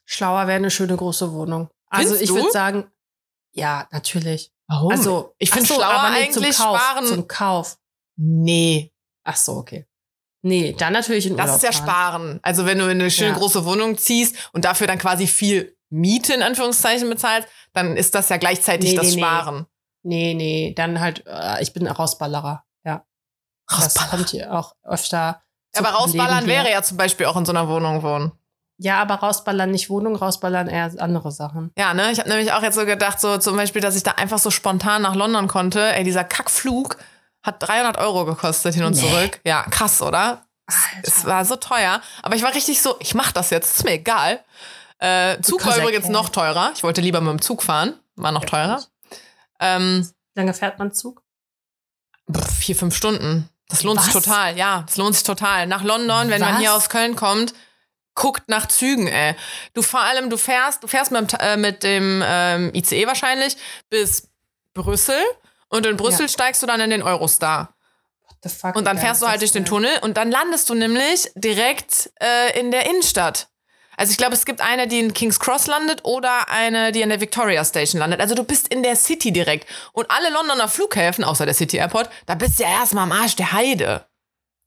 A: Schlauer wäre eine schöne große Wohnung. Also
B: Findest
A: ich
B: du?
A: würde sagen, ja, natürlich.
B: Warum?
A: Also
B: ich finde
A: so,
B: schlauer eigentlich sparen.
A: Zum Kauf.
B: Nee,
A: Ach so, okay. Nee, dann natürlich in
B: das
A: Urlaub
B: ist ja
A: fahren.
B: sparen. Also wenn du in eine schöne
A: Ja.
B: große Wohnung ziehst und dafür dann quasi viel Miete in Anführungszeichen bezahlst, dann ist das ja gleichzeitig
A: Nee,
B: das
A: nee.
B: Sparen.
A: Nee, nee, dann halt, äh, ich bin Rausballerer. Ja. Das
B: Rausballern.
A: kommt hier auch öfter.
B: Aber rausballern wäre ja zum Beispiel auch in so einer Wohnung wohnen.
A: Ja, aber rausballern nicht Wohnung, rausballern eher andere Sachen.
B: Ja, ne? Ich habe nämlich auch jetzt so gedacht, so zum Beispiel, dass ich da einfach so spontan nach London konnte. Ey, dieser Kackflug hat 300 Euro gekostet hin und
A: Nee.
B: zurück. Ja, krass, oder? Es war so teuer. Aber ich war richtig so, ich mach das jetzt, ist mir egal. Äh, Zug war übrigens noch teurer. Ich wollte lieber mit dem Zug fahren. War noch teurer. Ähm,
A: Wie lange fährt man Zug?
B: vier, fünf Stunden. Das lohnt sich
A: Was?
B: total. Ja, das lohnt sich total. Nach London, wenn man
A: Was?
B: hier aus Köln kommt, guckt nach Zügen, ey. Du vor allem, du fährst, du fährst mit äh, mit dem ähm, ICE wahrscheinlich bis Brüssel und in Brüssel
A: Ja.
B: steigst du dann in den Eurostar.
A: What the fuck?
B: Und dann fährst du halt durch den? Tunnel und dann landest du nämlich direkt äh, in der Innenstadt. Also ich glaube, es gibt eine, die in King's Cross landet oder eine, die in der Victoria Station landet. Also du bist in der City direkt. Und alle Londoner Flughäfen, außer der City Airport, da bist du ja erstmal am Arsch der Heide.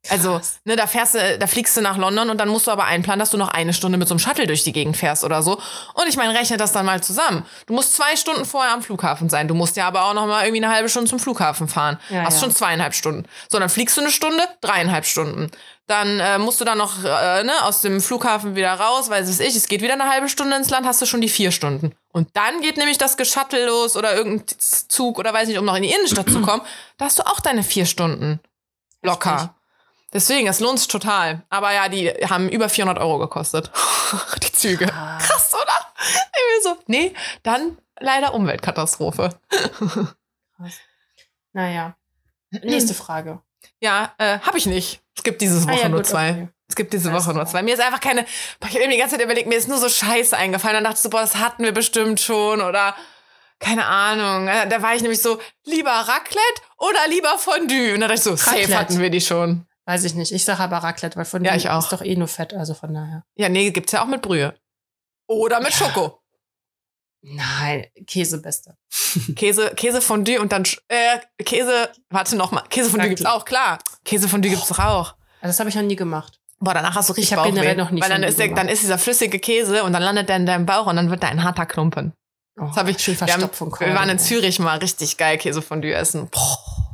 B: Also, ne, da fährst du, da fliegst du nach London und dann musst du aber einplanen, dass du noch eine Stunde mit so einem Shuttle durch die Gegend fährst oder so. Und ich meine, rechne das dann mal zusammen. Du musst zwei Stunden vorher am Flughafen sein. Du musst ja aber auch noch mal irgendwie eine halbe Stunde zum Flughafen fahren.
A: Ja,
B: Hast
A: ja.
B: schon zweieinhalb Stunden. So, dann fliegst du eine Stunde, dreieinhalb Stunden. Dann äh, musst du dann noch äh, ne, aus dem Flughafen wieder raus, weiß es ich, es geht wieder eine halbe Stunde ins Land, hast du schon die vier Stunden. Und dann geht nämlich das Geschuttle los oder irgendein Zug oder weiß nicht, um noch in die Innenstadt zu kommen. Da hast du auch deine vier Stunden. Locker. Deswegen, es lohnt sich total. Aber ja, die haben über 400 Euro gekostet. die Züge.
A: Krass.
B: Krass, oder? Ich so, nee, dann leider Umweltkatastrophe.
A: Naja. Nächste Frage.
B: Ja, äh, habe ich nicht. Es gibt diese Woche
A: Ah ja,
B: nur
A: gut,
B: zwei.
A: okay.
B: Es gibt diese Woche nur zwei. Mir ist einfach keine. Boah, Ich habe mir die ganze Zeit überlegt, mir ist nur so Scheiße eingefallen. Dann dachte ich so, boah, das hatten wir bestimmt schon oder keine Ahnung. Da war ich nämlich so, lieber Raclette oder lieber Fondue? Und dann dachte ich so, safe
A: Raclette.
B: hatten wir die schon.
A: Weiß ich nicht. Ich sage aber Raclette, weil von
B: Ja,
A: dem
B: ich auch.
A: ist doch eh nur Fett, also von daher.
B: Ja, nee, gibt's ja auch mit Brühe. Oder mit Schoko.
A: Nein, Käse beste.
B: Käse, Käsefondue und dann äh, Käse, warte noch mal, Käsefondue gibt's auch, klar. Käsefondue gibt's doch auch.
A: Das habe ich noch nie gemacht.
B: Boah, danach hast du richtig
A: Ich hab
B: Bauchweh,
A: generell noch nie
B: Weil dann ist, der, dann ist dieser flüssige Käse und dann landet der in deinem Bauch und dann wird da ein harter Klumpen.
A: Oh,
B: Das hab ich,
A: schön
B: wir, haben, wir waren in. Zürich mal richtig geil Käsefondue essen. Boah.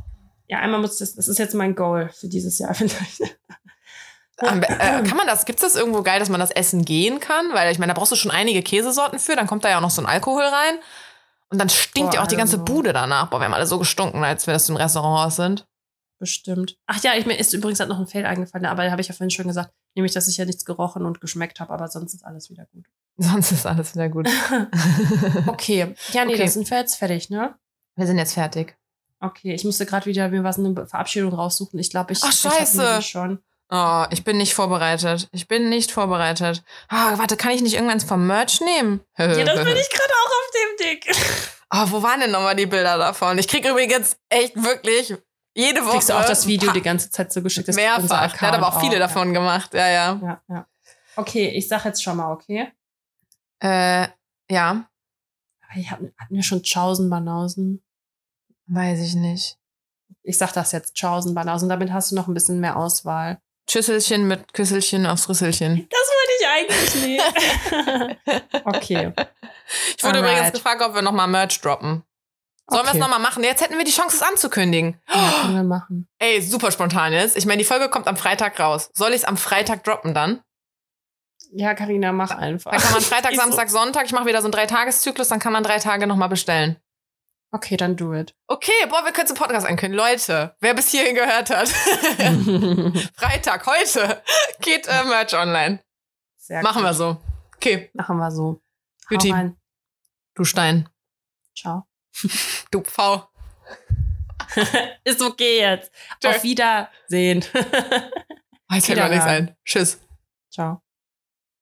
A: Ja, einmal muss das, das ist jetzt mein Goal für dieses Jahr vielleicht.
B: Am be- äh, kann man das, gibt's das irgendwo geil, dass man das essen gehen kann? Weil ich meine, da brauchst du schon einige Käsesorten für, dann kommt da ja auch noch so ein Alkohol rein. Und dann stinkt
A: Boah,
B: ja auch die ganze
A: also.
B: Bude danach. Boah, wir haben alle so gestunken, als wir das im Restaurant sind.
A: Bestimmt. Ach ja, ich, mir ist übrigens halt noch ein Fail eingefallen, aber da habe ich ja vorhin schon gesagt, nämlich, dass ich ja nichts gerochen und geschmeckt habe, aber sonst ist alles wieder gut.
B: Sonst ist alles wieder gut.
A: Okay. Ja, nee,
B: Okay.
A: das sind wir jetzt fertig, ne?
B: Wir sind jetzt fertig.
A: Okay, ich musste gerade wieder mir was eine Verabschiedung raussuchen. Ich glaube, ich,
B: Ach,
A: ich
B: scheiße.
A: die schon.
B: Oh, ich bin nicht vorbereitet. Ich bin nicht vorbereitet. Ah, warte, kann ich nicht irgendwann vom Merch nehmen?
A: Ja, das bin ich gerade auch auf dem Dick.
B: Oh, wo waren denn nochmal die Bilder davon? Ich krieg übrigens echt wirklich jede Woche.
A: Kriegst du auch das Video die ganze Zeit so geschickt?
B: paar-
A: Das kriegt unser
B: Mehrfach. Der hat aber auch viele
A: ja.
B: davon gemacht. Ja, ja.
A: Ja, ja. Okay, ich sag jetzt schon mal, okay?
B: Äh, ja.
A: Wir hatten, hatten wir schon Chausen Banausen?
B: Weiß ich nicht.
A: Ich sag das jetzt, Chausen Banausen. Damit hast du noch ein bisschen mehr Auswahl.
B: Schüsselchen mit Küsselchen aufs Rüsselchen.
A: Das wollte ich eigentlich nicht. okay.
B: Ich wurde
A: Alright.
B: übrigens gefragt, ob wir nochmal Merch droppen. Sollen wir
A: okay.
B: es nochmal machen? Jetzt hätten wir die Chance, es anzukündigen.
A: Ja, können wir machen.
B: Ey, super spontan jetzt. Ich meine, die Folge kommt am Freitag raus. Soll ich es am Freitag droppen dann?
A: Ja, Karina, mach einfach.
B: Dann kann man Freitag, Samstag, Sonntag, ich mache wieder so einen Dreitageszyklus, dann kann man drei Tage nochmal bestellen.
A: Okay, dann do it.
B: Okay, boah, wir können zum Podcast ankündigen. Leute, wer bis hierhin gehört hat, Freitag, heute geht äh, Merch online.
A: Sehr
B: Machen wir
A: gut.
B: so. Okay,
A: Machen wir so. Rein.
B: du Stein.
A: Ciao.
B: Du Pfau.
A: Ist okay jetzt.
B: Tschö.
A: Auf Wiedersehen.
B: Weiß mir gar nichts
A: Wiederhören.
B: ein. Tschüss.
A: Ciao.